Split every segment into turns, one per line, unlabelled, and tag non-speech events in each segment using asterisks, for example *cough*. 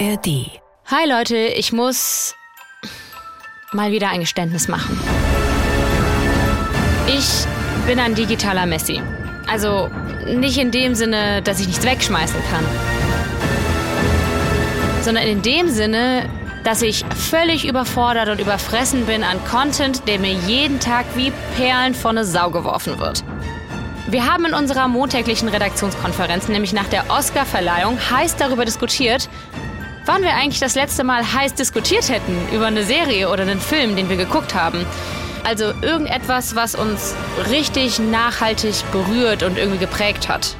ARD.
Hi Leute, ich muss mal wieder ein Geständnis machen. Ich bin ein digitaler Messi. Also nicht in dem Sinne, dass ich nichts wegschmeißen kann, sondern in dem Sinne, dass ich völlig überfordert und überfressen bin an Content, der mir jeden Tag wie Perlen vor eine Sau geworfen wird. Wir haben in unserer montäglichen Redaktionskonferenz, nämlich nach der Oscar-Verleihung, heiß darüber diskutiert, wann wir eigentlich das letzte Mal heiß diskutiert hätten über eine Serie oder einen Film, den wir geguckt haben. Also irgendetwas, was uns richtig nachhaltig berührt und irgendwie geprägt hat.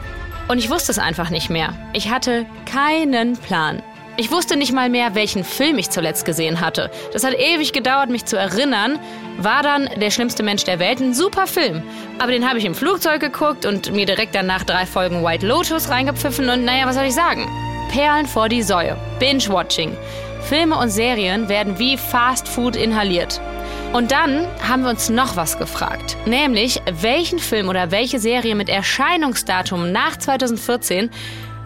Und ich wusste es einfach nicht mehr. Ich hatte keinen Plan. Ich wusste nicht mal mehr, welchen Film ich zuletzt gesehen hatte. Das hat ewig gedauert, mich zu erinnern. War dann Der schlimmste Mensch der Welt ein super Film. Aber den habe ich im Flugzeug geguckt und mir direkt danach drei Folgen White Lotus reingepfiffen und naja, was soll ich sagen? Perlen vor die Säue. Binge-Watching. Filme und Serien werden wie Fast Food inhaliert. Und dann haben wir uns noch was gefragt, nämlich welchen Film oder welche Serie mit Erscheinungsdatum nach 2014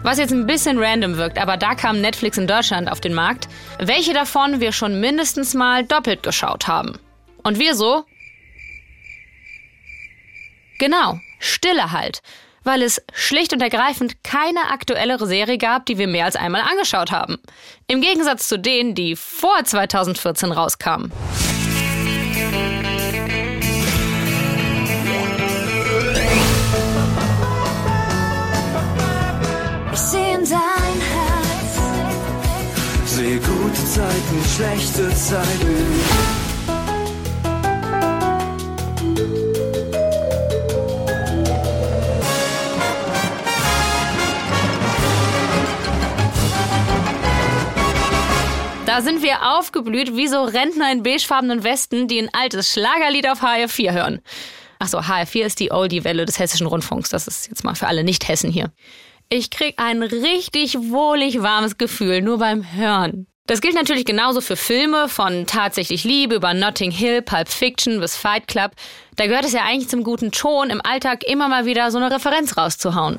was jetzt ein bisschen random wirkt, aber da kam Netflix in Deutschland auf den Markt, welche davon wir schon mindestens mal doppelt geschaut haben. Und wir so? Genau, Stille halt, weil es schlicht und ergreifend keine aktuellere Serie gab, die wir mehr als einmal angeschaut haben. Im Gegensatz zu denen, die vor 2014 rauskamen.
Ich sehe in dein Herz.
Sehe gute Zeiten, schlechte Zeiten.
Da sind wir aufgeblüht wie so Rentner in beigefarbenen Westen, die ein altes Schlagerlied auf HR4 hören. Achso, HR4 ist die Oldie-Welle des Hessischen Rundfunks. Das ist jetzt mal für alle Nicht-Hessen hier. Ich krieg ein richtig wohlig warmes Gefühl nur beim Hören. Das gilt natürlich genauso für Filme, von Tatsächlich Liebe über Notting Hill, Pulp Fiction bis Fight Club. Da gehört es ja eigentlich zum guten Ton, im Alltag immer mal wieder so eine Referenz rauszuhauen.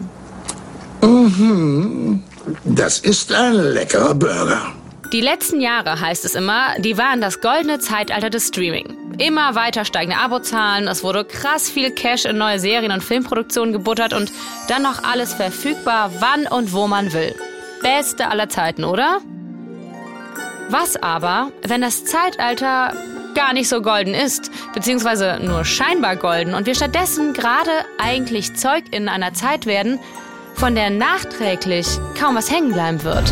Mhm. Das ist ein leckerer Burger.
Die letzten Jahre, heißt es immer, die waren das goldene Zeitalter des Streaming. Immer weiter steigende Abozahlen, es wurde krass viel Cash in neue Serien und Filmproduktionen gebuttert und dann noch alles verfügbar, wann und wo man will. Beste aller Zeiten, oder? Was aber, wenn das Zeitalter gar nicht so golden ist, beziehungsweise nur scheinbar golden und wir stattdessen gerade eigentlich Zeug in einer Zeit werden, von der nachträglich kaum was hängen bleiben wird?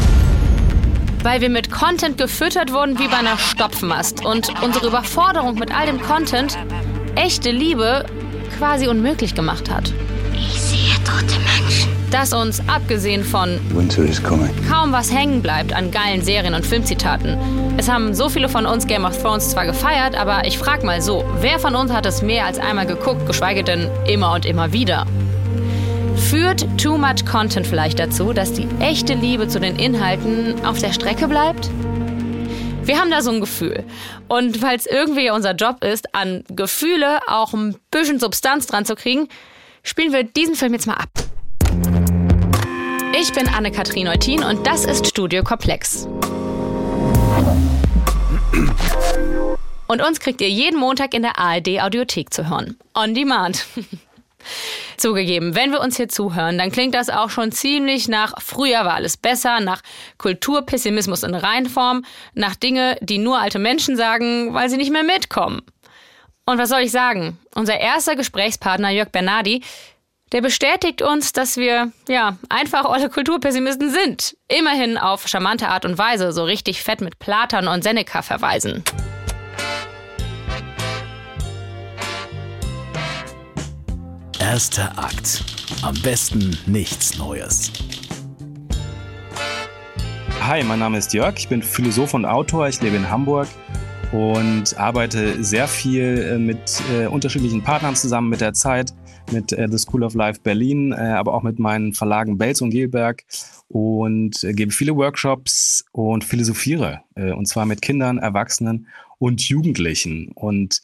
Weil wir mit Content gefüttert wurden wie bei einer Stopfmast und unsere Überforderung mit all dem Content echte Liebe quasi unmöglich gemacht hat.
Ich sehe tote Menschen.
Dass uns, abgesehen von
Winter is coming.
kaum was hängen bleibt an geilen Serien und Filmzitaten. Es haben so viele von uns Game of Thrones zwar gefeiert, aber ich frag mal so, wer von uns hat es mehr als einmal geguckt, geschweige denn immer und immer wieder? Führt Too Much Content vielleicht dazu, dass die echte Liebe zu den Inhalten auf der Strecke bleibt? Wir haben da so ein Gefühl. Und es irgendwie unser Job ist, an Gefühle auch ein bisschen Substanz dran zu kriegen, spielen wir diesen Film jetzt mal ab. Ich bin Anne-Kathrin Eutin und das ist Studio Komplex. Und uns kriegt ihr jeden Montag in der ARD Audiothek zu hören. On Demand. *laughs* Zugegeben, wenn wir uns hier zuhören, dann klingt das auch schon ziemlich nach früher war alles besser, nach Kulturpessimismus in Reinform, nach Dinge, die nur alte Menschen sagen, weil sie nicht mehr mitkommen. Und was soll ich sagen? Unser erster Gesprächspartner Jörg Bernardi, der bestätigt uns, dass wir, ja, einfach alle Kulturpessimisten sind. Immerhin auf charmante Art und Weise, so richtig fett mit Platan und Seneca verweisen.
Erster Akt. Am besten nichts Neues.
Hi, mein Name ist Jörg, ich bin Philosoph und Autor, ich lebe in Hamburg und arbeite sehr viel äh, mit äh, unterschiedlichen Partnern zusammen mit der Zeit, mit äh, The School of Life Berlin, äh, aber auch mit meinen Verlagen Belz und Gelberg und äh, gebe viele Workshops und philosophiere, äh, und zwar mit Kindern, Erwachsenen und Jugendlichen. Und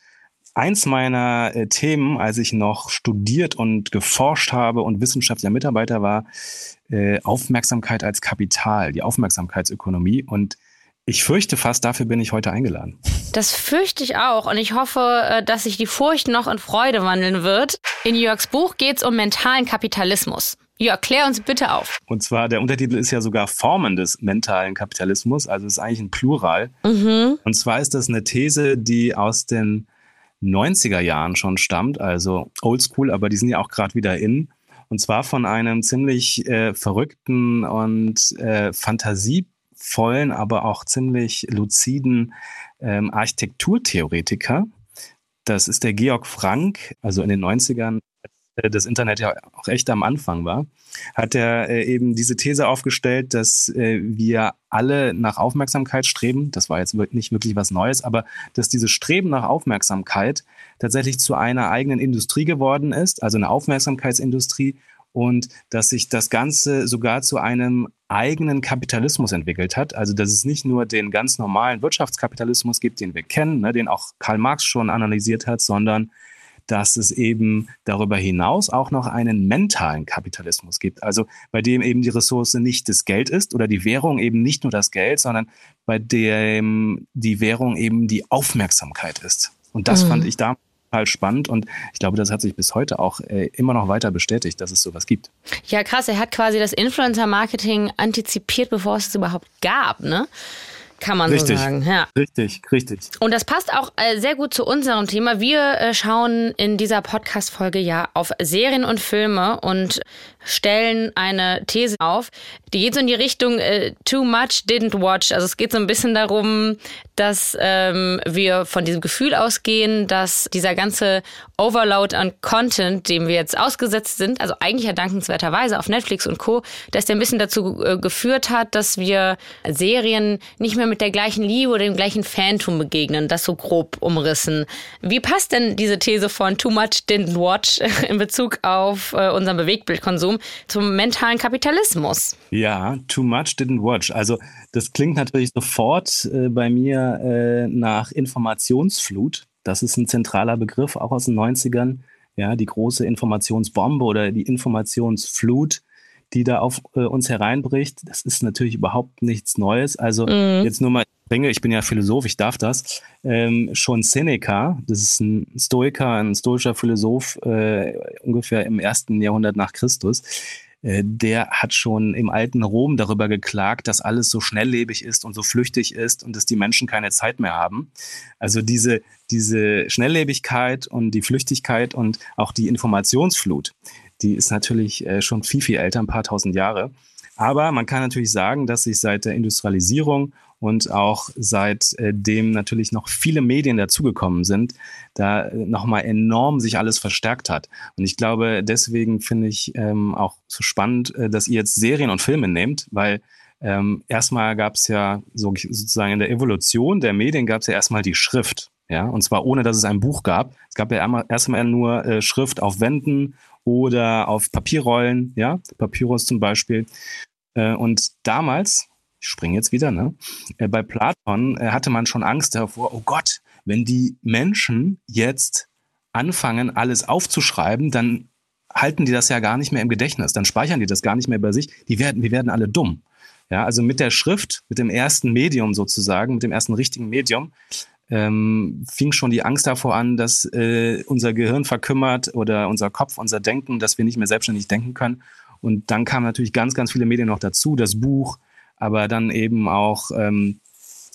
eins meiner äh, Themen, als ich noch studiert und geforscht habe und wissenschaftlicher Mitarbeiter war, äh, Aufmerksamkeit als Kapital, die Aufmerksamkeitsökonomie. Und ich fürchte fast, dafür bin ich heute eingeladen.
Das fürchte ich auch und ich hoffe, äh, dass sich die Furcht noch in Freude wandeln wird. In Jörgs Buch geht es um mentalen Kapitalismus. Ja, klär uns bitte auf.
Und zwar, der Untertitel ist ja sogar Formen des mentalen Kapitalismus, also ist eigentlich ein Plural.
Mhm.
Und zwar ist das eine These, die aus den 90er Jahren schon stammt, also oldschool, aber die sind ja auch gerade wieder in. Und zwar von einem ziemlich äh, verrückten und äh, fantasievollen, aber auch ziemlich luziden ähm, Architekturtheoretiker. Das ist der Georg Frank, also in den 90ern äh, das Internet ja auch echt am Anfang war, hat er äh, eben diese These aufgestellt, dass äh, wir alle nach Aufmerksamkeit streben. Das war jetzt nicht wirklich was Neues, aber dass dieses Streben nach Aufmerksamkeit tatsächlich zu einer eigenen Industrie geworden ist, also eine Aufmerksamkeitsindustrie und dass sich das Ganze sogar zu einem eigenen Kapitalismus entwickelt hat. Also dass es nicht nur den ganz normalen Wirtschaftskapitalismus gibt, den wir kennen, ne, den auch Karl Marx schon analysiert hat, sondern dass es eben darüber hinaus auch noch einen mentalen Kapitalismus gibt. Also bei dem eben die Ressource nicht das Geld ist oder die Währung eben nicht nur das Geld, sondern bei dem die Währung eben die Aufmerksamkeit ist. Und das mhm. fand ich da total spannend und ich glaube, das hat sich bis heute auch äh, immer noch weiter bestätigt, dass es sowas gibt.
Ja, krass, er hat quasi das Influencer-Marketing antizipiert, bevor es es überhaupt gab, ne? Kann man
richtig,
so sagen. Ja.
Richtig, richtig.
Und das passt auch äh, sehr gut zu unserem Thema. Wir äh, schauen in dieser Podcast-Folge ja auf Serien und Filme und stellen eine These auf, die geht so in die Richtung äh, too much didn't watch. Also es geht so ein bisschen darum, dass ähm, wir von diesem Gefühl ausgehen, dass dieser ganze Overload an Content, dem wir jetzt ausgesetzt sind, also eigentlich ja dankenswerterweise auf Netflix und Co., dass der ein bisschen dazu äh, geführt hat, dass wir Serien nicht mehr mit der gleichen Liebe oder dem gleichen Phantom begegnen, das so grob umrissen. Wie passt denn diese These von too much didn't watch *laughs* in Bezug auf äh, unseren Bewegtbildkonsum zum mentalen Kapitalismus?
Ja, too much didn't watch. Also das klingt natürlich sofort äh, bei mir äh, nach Informationsflut. Das ist ein zentraler Begriff, auch aus den 90ern. Ja, die große Informationsbombe oder die Informationsflut, die da auf äh, uns hereinbricht. Das ist natürlich überhaupt nichts Neues. Also mhm. jetzt nur mal bringe, ich bin ja Philosoph, ich darf das, ähm, schon Seneca, das ist ein Stoiker, ein stoischer Philosoph, äh, ungefähr im ersten Jahrhundert nach Christus, äh, der hat schon im alten Rom darüber geklagt, dass alles so schnelllebig ist und so flüchtig ist und dass die Menschen keine Zeit mehr haben. Also diese, diese Schnelllebigkeit und die Flüchtigkeit und auch die Informationsflut, die ist natürlich äh, schon viel, viel älter, ein paar tausend Jahre. Aber man kann natürlich sagen, dass sich seit der Industrialisierung und auch seitdem natürlich noch viele Medien dazugekommen sind, da nochmal enorm sich alles verstärkt hat. Und ich glaube, deswegen finde ich ähm, auch so spannend, äh, dass ihr jetzt Serien und Filme nehmt, weil ähm, erstmal gab es ja so, sozusagen in der Evolution der Medien gab es ja erstmal die Schrift. Ja, und zwar ohne, dass es ein Buch gab. Es gab ja erstmal nur äh, Schrift auf Wänden oder auf Papierrollen, ja, Papyrus zum Beispiel. Äh, und damals ich springe jetzt wieder, ne? Äh, bei Platon äh, hatte man schon Angst davor, oh Gott, wenn die Menschen jetzt anfangen, alles aufzuschreiben, dann halten die das ja gar nicht mehr im Gedächtnis, dann speichern die das gar nicht mehr bei sich, die werden, wir werden alle dumm. Ja, also mit der Schrift, mit dem ersten Medium sozusagen, mit dem ersten richtigen Medium, ähm, fing schon die Angst davor an, dass äh, unser Gehirn verkümmert oder unser Kopf, unser Denken, dass wir nicht mehr selbstständig denken können. Und dann kamen natürlich ganz, ganz viele Medien noch dazu, das Buch, aber dann eben auch ähm,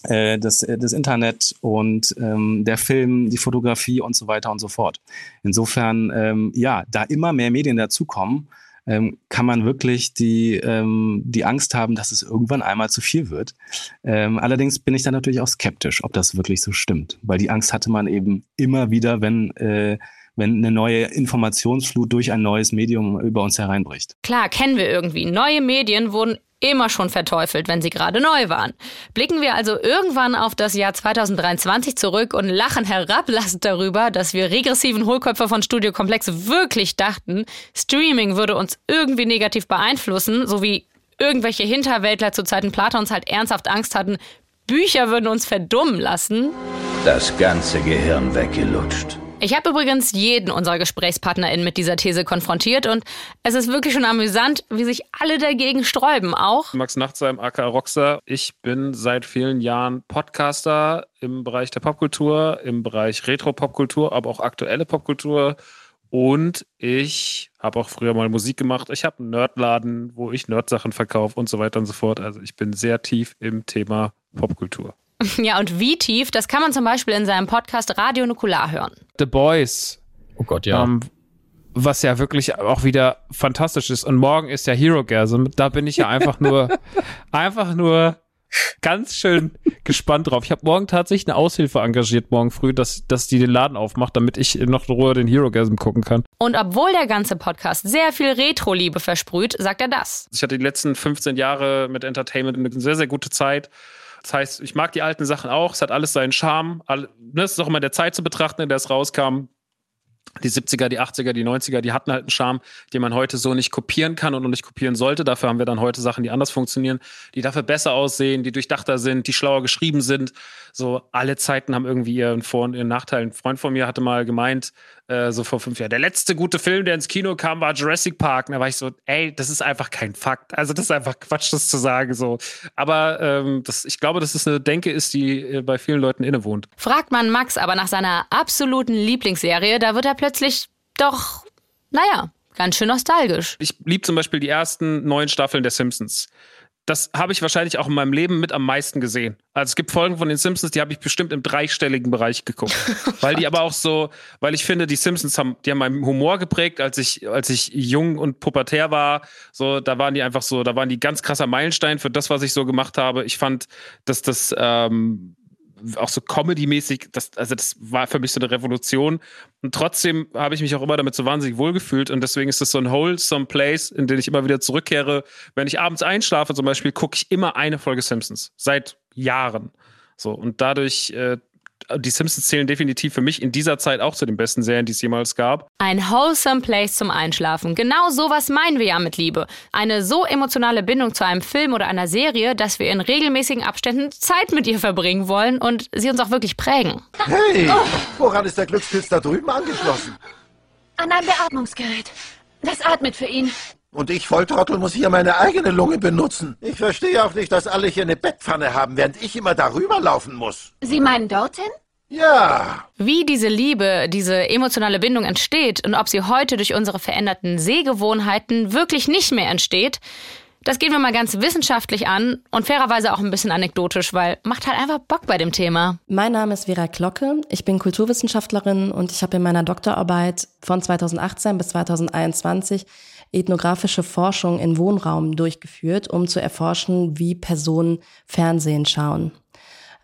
äh, das, äh, das Internet und ähm, der Film, die Fotografie und so weiter und so fort. Insofern, ähm, ja, da immer mehr Medien dazukommen, ähm, kann man wirklich die, ähm, die Angst haben, dass es irgendwann einmal zu viel wird. Ähm, allerdings bin ich dann natürlich auch skeptisch, ob das wirklich so stimmt, weil die Angst hatte man eben immer wieder, wenn äh, wenn eine neue Informationsflut durch ein neues Medium über uns hereinbricht.
Klar, kennen wir irgendwie. Neue Medien wurden immer schon verteufelt, wenn sie gerade neu waren. Blicken wir also irgendwann auf das Jahr 2023 zurück und lachen herablassend darüber, dass wir regressiven Hohlköpfe von Studio Komplex wirklich dachten, Streaming würde uns irgendwie negativ beeinflussen, so wie irgendwelche Hinterwäldler zu Zeiten Platons halt ernsthaft Angst hatten, Bücher würden uns verdummen lassen.
Das ganze Gehirn weggelutscht.
Ich habe übrigens jeden unserer GesprächspartnerInnen mit dieser These konfrontiert und es ist wirklich schon amüsant, wie sich alle dagegen sträuben. Auch
Max Nachtsheim, aka Roxer. Ich bin seit vielen Jahren Podcaster im Bereich der Popkultur, im Bereich Retro-Popkultur, aber auch aktuelle Popkultur. Und ich habe auch früher mal Musik gemacht. Ich habe einen Nerdladen, wo ich Nerdsachen verkaufe und so weiter und so fort. Also ich bin sehr tief im Thema Popkultur. *laughs*
Ja, und wie tief, das kann man zum Beispiel in seinem Podcast Radio Nukular hören.
The Boys.
Oh Gott, ja.
Ähm, was ja wirklich auch wieder fantastisch ist. Und morgen ist ja Hero Gasm. Da bin ich ja einfach *laughs* nur, einfach nur ganz schön gespannt drauf. Ich habe morgen tatsächlich eine Aushilfe engagiert, morgen früh, dass, dass die den Laden aufmacht, damit ich noch in Ruhe den Hero Gasm gucken kann.
Und obwohl der ganze Podcast sehr viel Retro-Liebe versprüht, sagt er das.
Ich hatte die letzten 15 Jahre mit Entertainment eine sehr, sehr gute Zeit. Das heißt, ich mag die alten Sachen auch. Es hat alles seinen Charme. All, ne, es ist auch immer der Zeit zu betrachten, in der es rauskam. Die 70er, die 80er, die 90er, die hatten halt einen Charme, den man heute so nicht kopieren kann und nicht kopieren sollte. Dafür haben wir dann heute Sachen, die anders funktionieren, die dafür besser aussehen, die durchdachter sind, die schlauer geschrieben sind. So alle Zeiten haben irgendwie ihren Vor- und ihren Nachteil. Ein Freund von mir hatte mal gemeint, äh, so vor fünf Jahren, der letzte gute Film, der ins Kino kam, war Jurassic Park. Und da war ich so, ey, das ist einfach kein Fakt. Also das ist einfach Quatsch, das zu sagen. So. Aber ähm, das, ich glaube, dass es eine Denke ist, die äh, bei vielen Leuten innewohnt.
Fragt man Max aber nach seiner absoluten Lieblingsserie, da wird er plötzlich doch, naja, ganz schön nostalgisch.
Ich liebe zum Beispiel die ersten neun Staffeln der Simpsons. Das habe ich wahrscheinlich auch in meinem Leben mit am meisten gesehen. Also es gibt Folgen von den Simpsons, die habe ich bestimmt im dreistelligen Bereich geguckt. *laughs* weil die aber auch so, weil ich finde, die Simpsons haben, die haben meinen Humor geprägt, als ich, als ich jung und pubertär war. So, da waren die einfach so, da waren die ganz krasser Meilenstein für das, was ich so gemacht habe. Ich fand, dass das ähm, auch so Comedy-mäßig, das, also das war für mich so eine Revolution. Und trotzdem habe ich mich auch immer damit so wahnsinnig wohlgefühlt. Und deswegen ist das so ein wholesome Place, in den ich immer wieder zurückkehre. Wenn ich abends einschlafe zum Beispiel, gucke ich immer eine Folge Simpsons. Seit Jahren. So, und dadurch äh, die Simpsons zählen definitiv für mich in dieser Zeit auch zu den besten Serien, die es jemals gab.
Ein wholesome place zum Einschlafen. Genau sowas meinen wir ja mit Liebe. Eine so emotionale Bindung zu einem Film oder einer Serie, dass wir in regelmäßigen Abständen Zeit mit ihr verbringen wollen und sie uns auch wirklich prägen.
Hey, woran ist der Glückspilz da drüben angeschlossen?
An ein Beatmungsgerät. Das atmet für ihn.
Und ich, Volltrottel, muss hier meine eigene Lunge benutzen. Ich verstehe auch nicht, dass alle hier eine Bettpfanne haben, während ich immer darüber laufen muss.
Sie meinen dorthin?
Ja.
Wie diese Liebe, diese emotionale Bindung entsteht und ob sie heute durch unsere veränderten Sehgewohnheiten wirklich nicht mehr entsteht, das gehen wir mal ganz wissenschaftlich an und fairerweise auch ein bisschen anekdotisch, weil macht halt einfach Bock bei dem Thema.
Mein Name ist Vera Glocke. Ich bin Kulturwissenschaftlerin und ich habe in meiner Doktorarbeit von 2018 bis 2021 ethnografische Forschung in Wohnraum durchgeführt, um zu erforschen, wie Personen Fernsehen schauen.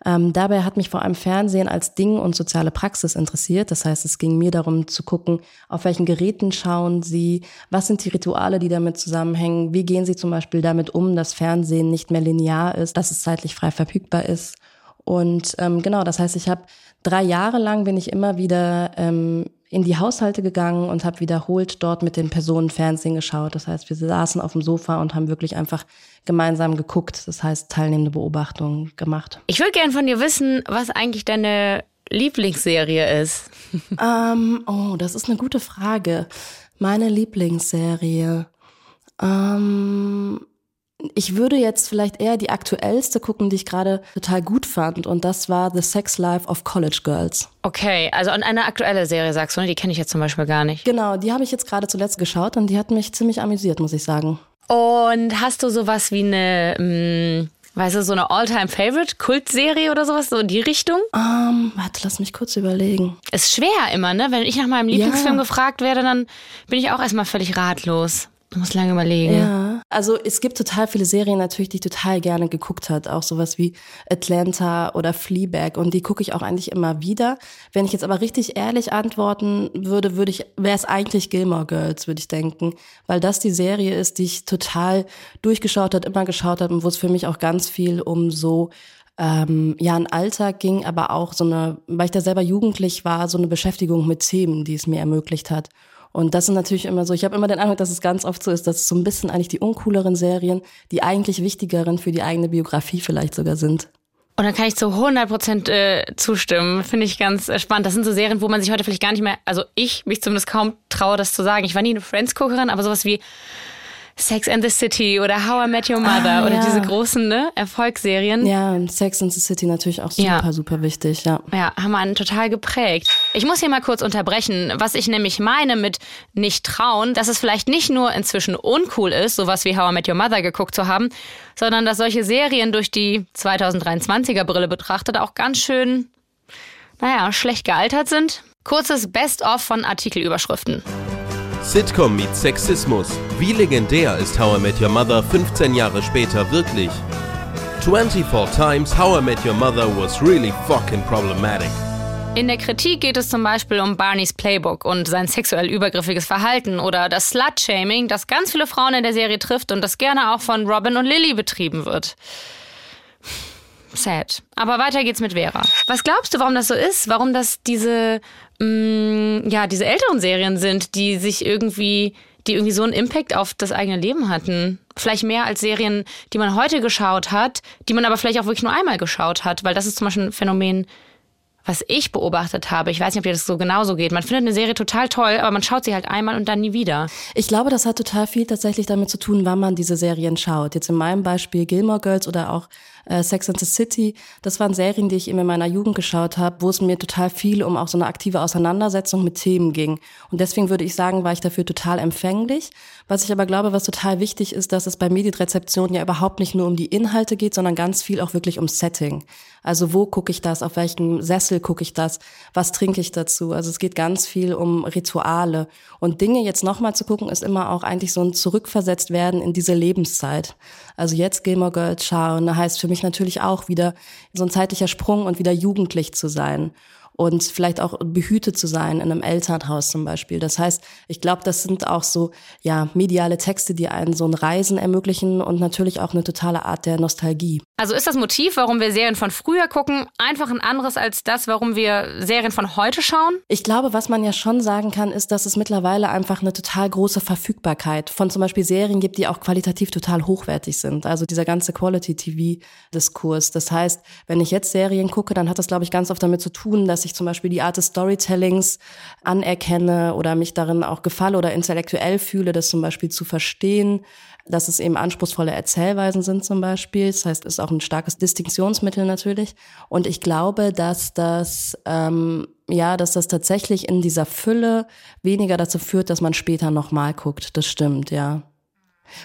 Ähm, dabei hat mich vor allem Fernsehen als Ding und soziale Praxis interessiert. Das heißt, es ging mir darum zu gucken, auf welchen Geräten schauen sie, was sind die Rituale, die damit zusammenhängen, wie gehen sie zum Beispiel damit um, dass Fernsehen nicht mehr linear ist, dass es zeitlich frei verfügbar ist. Und ähm, genau, das heißt, ich habe drei Jahre lang bin ich immer wieder ähm, in die Haushalte gegangen und habe wiederholt dort mit den Personen Fernsehen geschaut. Das heißt, wir saßen auf dem Sofa und haben wirklich einfach gemeinsam geguckt. Das heißt, teilnehmende Beobachtungen gemacht.
Ich würde gern von dir wissen, was eigentlich deine Lieblingsserie ist. *laughs*
ähm, oh, das ist eine gute Frage. Meine Lieblingsserie. Ähm, ich würde jetzt vielleicht eher die aktuellste gucken, die ich gerade total gut fand. Und das war The Sex Life of College Girls.
Okay, also eine aktuelle Serie sagst du, ne? Die kenne ich jetzt zum Beispiel gar nicht.
Genau, die habe ich jetzt gerade zuletzt geschaut und die hat mich ziemlich amüsiert, muss ich sagen.
Und hast du sowas wie eine, mh, weißt du, so eine All-Time-Favorite-Kultserie oder sowas, so in die Richtung?
Ähm, warte, lass mich kurz überlegen.
Ist schwer immer, ne? Wenn ich nach meinem Lieblingsfilm ja. gefragt werde, dann bin ich auch erstmal völlig ratlos. Du musst lange überlegen.
Ja, also es gibt total viele Serien natürlich, die ich total gerne geguckt hat. Auch sowas wie Atlanta oder Fleabag. Und die gucke ich auch eigentlich immer wieder. Wenn ich jetzt aber richtig ehrlich antworten würde, würde ich, wäre es eigentlich Gilmore Girls, würde ich denken. Weil das die Serie ist, die ich total durchgeschaut hat, immer geschaut hat und wo es für mich auch ganz viel um so ähm, ja, ein Alltag ging, aber auch so eine, weil ich da selber jugendlich war, so eine Beschäftigung mit Themen, die es mir ermöglicht hat. Und das sind natürlich immer so, ich habe immer den Eindruck, dass es ganz oft so ist, dass es so ein bisschen eigentlich die uncooleren Serien, die eigentlich wichtigeren für die eigene Biografie vielleicht sogar sind.
Und dann kann ich zu 100 Prozent äh, zustimmen. Finde ich ganz äh, spannend. Das sind so Serien, wo man sich heute vielleicht gar nicht mehr, also ich mich zumindest kaum traue, das zu sagen. Ich war nie eine Friends-Guckerin, aber sowas wie Sex and the City oder How I Met Your Mother
Ah,
oder
ja.
diese großen ne, Erfolgsserien.
Ja, und Sex and the City natürlich auch super,
Ja.
super wichtig, ja.
Ja, haben einen total geprägt. Ich muss hier mal kurz unterbrechen. Was ich nämlich meine mit nicht trauen, dass es vielleicht nicht nur inzwischen uncool ist, sowas wie How I Met Your Mother geguckt zu haben, sondern dass solche Serien durch die 2023er Brille betrachtet auch ganz schön, naja, schlecht gealtert sind. Kurzes Best-of von Artikelüberschriften.
Sitcom meets Sexismus. Wie legendär ist How I Met Your Mother 15 Jahre später wirklich? 24 Times How I Met Your Mother was really fucking problematic.
In der Kritik geht es zum Beispiel um Barneys Playbook und sein sexuell übergriffiges Verhalten oder das Slut-Shaming, das ganz viele Frauen in der Serie trifft und das gerne auch von Robin und Lily betrieben wird. Sad. Aber weiter geht's mit Vera. Was glaubst du, warum das so ist? Warum das diese, mh, ja, diese älteren Serien sind, die sich irgendwie, die irgendwie so einen Impact auf das eigene Leben hatten? Vielleicht mehr als Serien, die man heute geschaut hat, die man aber vielleicht auch wirklich nur einmal geschaut hat, weil das ist zum Beispiel ein Phänomen, was ich beobachtet habe. Ich weiß nicht, ob dir das so genauso geht. Man findet eine Serie total toll, aber man schaut sie halt einmal und dann nie wieder.
Ich glaube, das hat total viel tatsächlich damit zu tun, wann man diese Serien schaut. Jetzt in meinem Beispiel Gilmore Girls oder auch äh, Sex and the City. Das waren Serien, die ich eben in meiner Jugend geschaut habe, wo es mir total viel um auch so eine aktive Auseinandersetzung mit Themen ging. Und deswegen würde ich sagen, war ich dafür total empfänglich. Was ich aber glaube, was total wichtig ist, dass es bei Medienrezeption ja überhaupt nicht nur um die Inhalte geht, sondern ganz viel auch wirklich um Setting. Also wo gucke ich das, auf welchem Sessel gucke ich das, was trinke ich dazu. Also es geht ganz viel um Rituale. Und Dinge jetzt nochmal zu gucken, ist immer auch eigentlich so ein Zurückversetzt werden in diese Lebenszeit. Also jetzt Gilmore Girls schauen, heißt für mich natürlich auch wieder so ein zeitlicher Sprung und wieder jugendlich zu sein und vielleicht auch behütet zu sein in einem Elternhaus zum Beispiel. Das heißt, ich glaube, das sind auch so ja mediale Texte, die einen so ein Reisen ermöglichen und natürlich auch eine totale Art der Nostalgie.
Also ist das Motiv, warum wir Serien von früher gucken, einfach ein anderes als das, warum wir Serien von heute schauen?
Ich glaube, was man ja schon sagen kann, ist, dass es mittlerweile einfach eine total große Verfügbarkeit von zum Beispiel Serien gibt, die auch qualitativ total hochwertig sind. Also dieser ganze Quality-TV-Diskurs. Das heißt, wenn ich jetzt Serien gucke, dann hat das, glaube ich, ganz oft damit zu tun, dass ich zum Beispiel die Art des Storytellings anerkenne oder mich darin auch gefalle oder intellektuell fühle, das zum Beispiel zu verstehen dass es eben anspruchsvolle Erzählweisen sind zum Beispiel. Das heißt, es ist auch ein starkes Distinktionsmittel natürlich. Und ich glaube, dass das ähm, ja, dass das tatsächlich in dieser Fülle weniger dazu führt, dass man später nochmal guckt. Das stimmt, ja.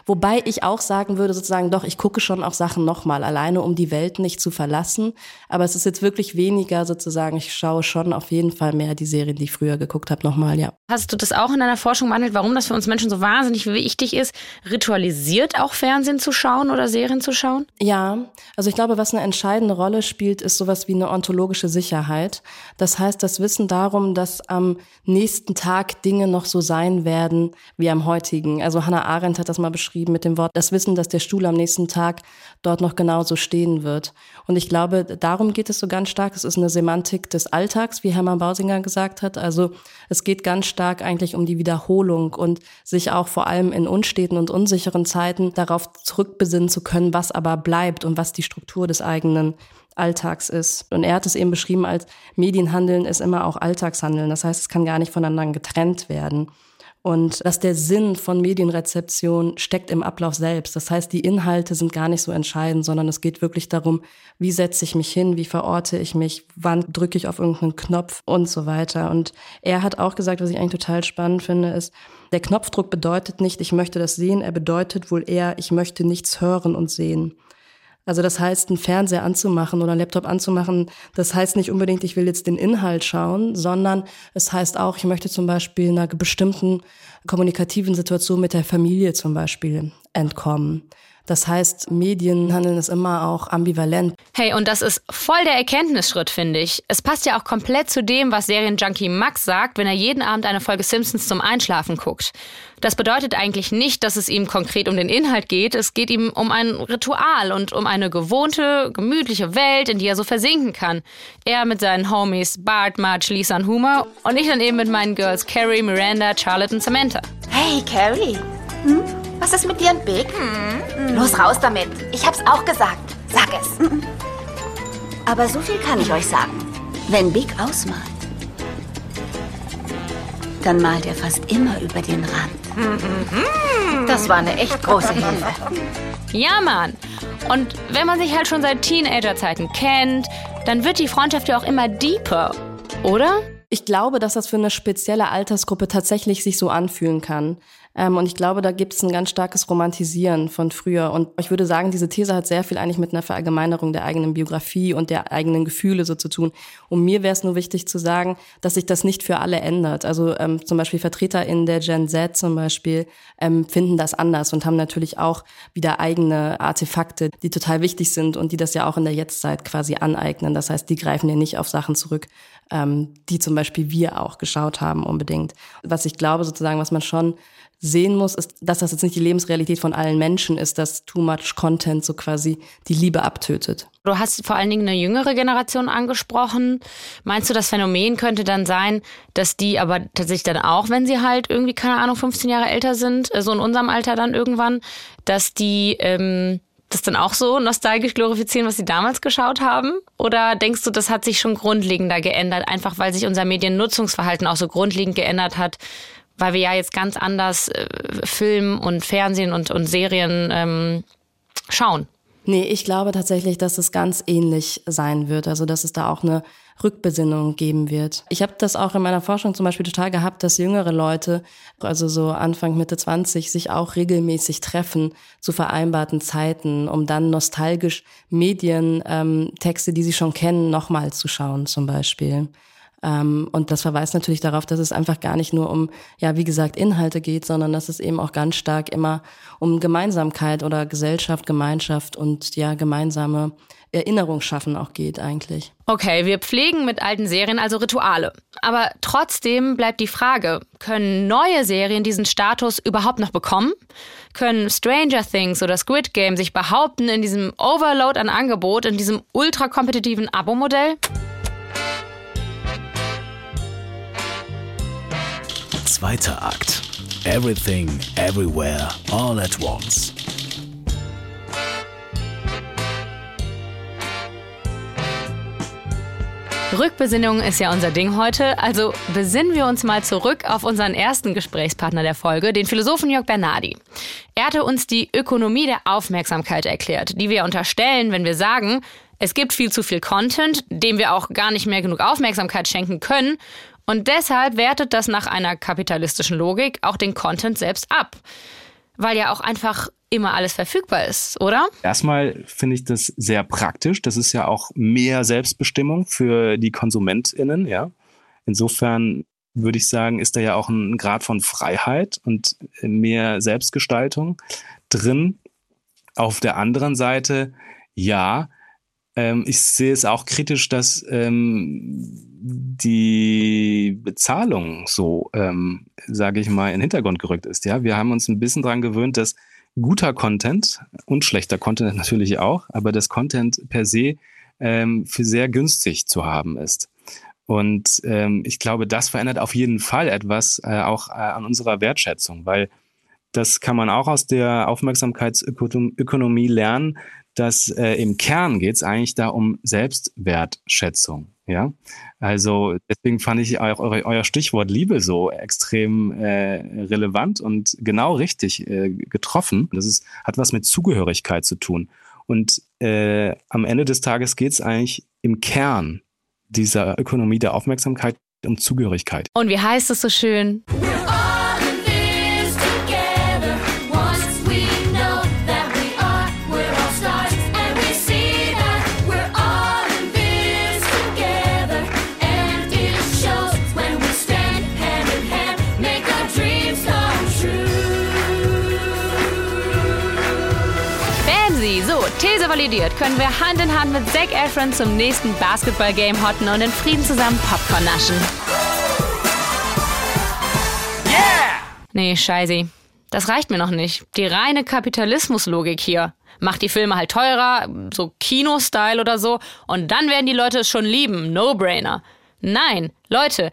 Wobei ich auch sagen würde, sozusagen, doch, ich gucke schon auch Sachen nochmal, alleine um die Welt nicht zu verlassen. Aber es ist jetzt wirklich weniger sozusagen, ich schaue schon auf jeden Fall mehr die Serien, die ich früher geguckt habe, nochmal, ja.
Hast du das auch in deiner Forschung behandelt, warum das für uns Menschen so wahnsinnig wichtig ist, ritualisiert auch Fernsehen zu schauen oder Serien zu schauen?
Ja, also ich glaube, was eine entscheidende Rolle spielt, ist sowas wie eine ontologische Sicherheit. Das heißt, das Wissen darum, dass am nächsten Tag Dinge noch so sein werden wie am heutigen. Also Hannah Arendt hat das mal beschrieben mit dem Wort, das Wissen, dass der Stuhl am nächsten Tag dort noch genauso stehen wird. Und ich glaube, darum geht es so ganz stark. Es ist eine Semantik des Alltags, wie Hermann Bausinger gesagt hat. Also es geht ganz stark eigentlich um die Wiederholung und sich auch vor allem in unsteten und unsicheren Zeiten darauf zurückbesinnen zu können, was aber bleibt und was die Struktur des eigenen Alltags ist. Und er hat es eben beschrieben als Medienhandeln ist immer auch Alltagshandeln. Das heißt, es kann gar nicht voneinander getrennt werden. Und dass der Sinn von Medienrezeption steckt im Ablauf selbst. Das heißt, die Inhalte sind gar nicht so entscheidend, sondern es geht wirklich darum, wie setze ich mich hin, wie verorte ich mich, wann drücke ich auf irgendeinen Knopf und so weiter. Und er hat auch gesagt, was ich eigentlich total spannend finde, ist, der Knopfdruck bedeutet nicht, ich möchte das sehen, er bedeutet wohl eher, ich möchte nichts hören und sehen. Also das heißt, einen Fernseher anzumachen oder einen Laptop anzumachen, das heißt nicht unbedingt, ich will jetzt den Inhalt schauen, sondern es heißt auch, ich möchte zum Beispiel einer bestimmten kommunikativen Situation mit der Familie zum Beispiel entkommen. Das heißt, Medienhandeln ist immer auch ambivalent.
Hey, und das ist voll der Erkenntnisschritt, finde ich. Es passt ja auch komplett zu dem, was Serienjunkie Max sagt, wenn er jeden Abend eine Folge Simpsons zum Einschlafen guckt. Das bedeutet eigentlich nicht, dass es ihm konkret um den Inhalt geht. Es geht ihm um ein Ritual und um eine gewohnte, gemütliche Welt, in die er so versinken kann. Er mit seinen Homies Bart, Marge, Lisa und Homer und ich dann eben mit meinen Girls Carrie, Miranda, Charlotte und Samantha.
Hey, Carrie. Hm? Was ist mit dir und Big? Los raus damit. Ich hab's auch gesagt. Sag es. Aber so viel kann ich euch sagen. Wenn Big ausmalt, dann malt er fast immer über den Rand.
Das war eine echt große Hilfe.
Ja, Mann. Und wenn man sich halt schon seit Teenagerzeiten kennt, dann wird die Freundschaft ja auch immer deeper, oder?
Ich glaube, dass das für eine spezielle Altersgruppe tatsächlich sich so anfühlen kann. Ähm, und ich glaube, da gibt es ein ganz starkes Romantisieren von früher. Und ich würde sagen, diese These hat sehr viel eigentlich mit einer Verallgemeinerung der eigenen Biografie und der eigenen Gefühle so zu tun. Und mir wäre es nur wichtig zu sagen, dass sich das nicht für alle ändert. Also ähm, zum Beispiel Vertreter in der Gen Z zum Beispiel ähm, finden das anders und haben natürlich auch wieder eigene Artefakte, die total wichtig sind und die das ja auch in der Jetztzeit quasi aneignen. Das heißt, die greifen ja nicht auf Sachen zurück, ähm, die zum Beispiel wir auch geschaut haben unbedingt. Was ich glaube sozusagen, was man schon sehen muss, ist, dass das jetzt nicht die Lebensrealität von allen Menschen ist, dass too much Content so quasi die Liebe abtötet.
Du hast vor allen Dingen eine jüngere Generation angesprochen. Meinst du, das Phänomen könnte dann sein, dass die aber tatsächlich dann auch, wenn sie halt irgendwie, keine Ahnung, 15 Jahre älter sind, äh, so in unserem Alter dann irgendwann, dass die ähm, das dann auch so nostalgisch glorifizieren, was sie damals geschaut haben? Oder denkst du, das hat sich schon grundlegender geändert, einfach weil sich unser Mediennutzungsverhalten auch so grundlegend geändert hat, weil wir ja jetzt ganz anders äh, Film und Fernsehen und, und Serien ähm, schauen.
Nee, ich glaube tatsächlich, dass es ganz ähnlich sein wird. Also, dass es da auch eine Rückbesinnung geben wird. Ich habe das auch in meiner Forschung zum Beispiel total gehabt, dass jüngere Leute, also so Anfang, Mitte 20, sich auch regelmäßig treffen zu vereinbarten Zeiten, um dann nostalgisch Medientexte, ähm, die sie schon kennen, nochmal zu schauen zum Beispiel. Ähm, und das verweist natürlich darauf, dass es einfach gar nicht nur um, ja, wie gesagt, Inhalte geht, sondern dass es eben auch ganz stark immer um Gemeinsamkeit oder Gesellschaft, Gemeinschaft und ja, gemeinsame Erinnerung schaffen auch geht eigentlich.
Okay, wir pflegen mit alten Serien also Rituale. Aber trotzdem bleibt die Frage, können neue Serien diesen Status überhaupt noch bekommen? Können Stranger Things oder Squid Game sich behaupten in diesem Overload an Angebot, in diesem ultrakompetitiven Abo-Modell?
Zweiter Akt. Everything, Everywhere, All at Once.
Rückbesinnung ist ja unser Ding heute, also besinnen wir uns mal zurück auf unseren ersten Gesprächspartner der Folge, den Philosophen Jörg Bernardi. Er hatte uns die Ökonomie der Aufmerksamkeit erklärt, die wir unterstellen, wenn wir sagen, es gibt viel zu viel Content, dem wir auch gar nicht mehr genug Aufmerksamkeit schenken können und deshalb wertet das nach einer kapitalistischen Logik auch den Content selbst ab. Weil ja auch einfach immer alles verfügbar ist, oder?
Erstmal finde ich das sehr praktisch. Das ist ja auch mehr Selbstbestimmung für die KonsumentInnen, ja. Insofern würde ich sagen, ist da ja auch ein Grad von Freiheit und mehr Selbstgestaltung drin. Auf der anderen Seite, ja, ähm, ich sehe es auch kritisch, dass ähm, die Bezahlung so, ähm, sage ich mal, in den Hintergrund gerückt ist. Ja, wir haben uns ein bisschen daran gewöhnt, dass guter Content und schlechter Content natürlich auch, aber das Content per se ähm, für sehr günstig zu haben ist. Und ähm, ich glaube, das verändert auf jeden Fall etwas äh, auch äh, an unserer Wertschätzung, weil das kann man auch aus der Aufmerksamkeitsökonomie lernen, dass äh, im Kern geht es eigentlich da um Selbstwertschätzung. Ja, also deswegen fand ich auch euer, euer Stichwort Liebe so extrem äh, relevant und genau richtig äh, getroffen. Das ist, hat was mit Zugehörigkeit zu tun. Und äh, am Ende des Tages geht es eigentlich im Kern dieser Ökonomie der Aufmerksamkeit um Zugehörigkeit.
Und wie heißt es so schön? These validiert, können wir Hand in Hand mit Zac Efron zum nächsten Basketball-Game hotten und in Frieden zusammen Popcorn naschen. Yeah! Nee, scheiße. Das reicht mir noch nicht. Die reine Kapitalismuslogik hier. Macht die Filme halt teurer, so Kino-Style oder so, und dann werden die Leute es schon lieben. No-brainer. Nein, Leute,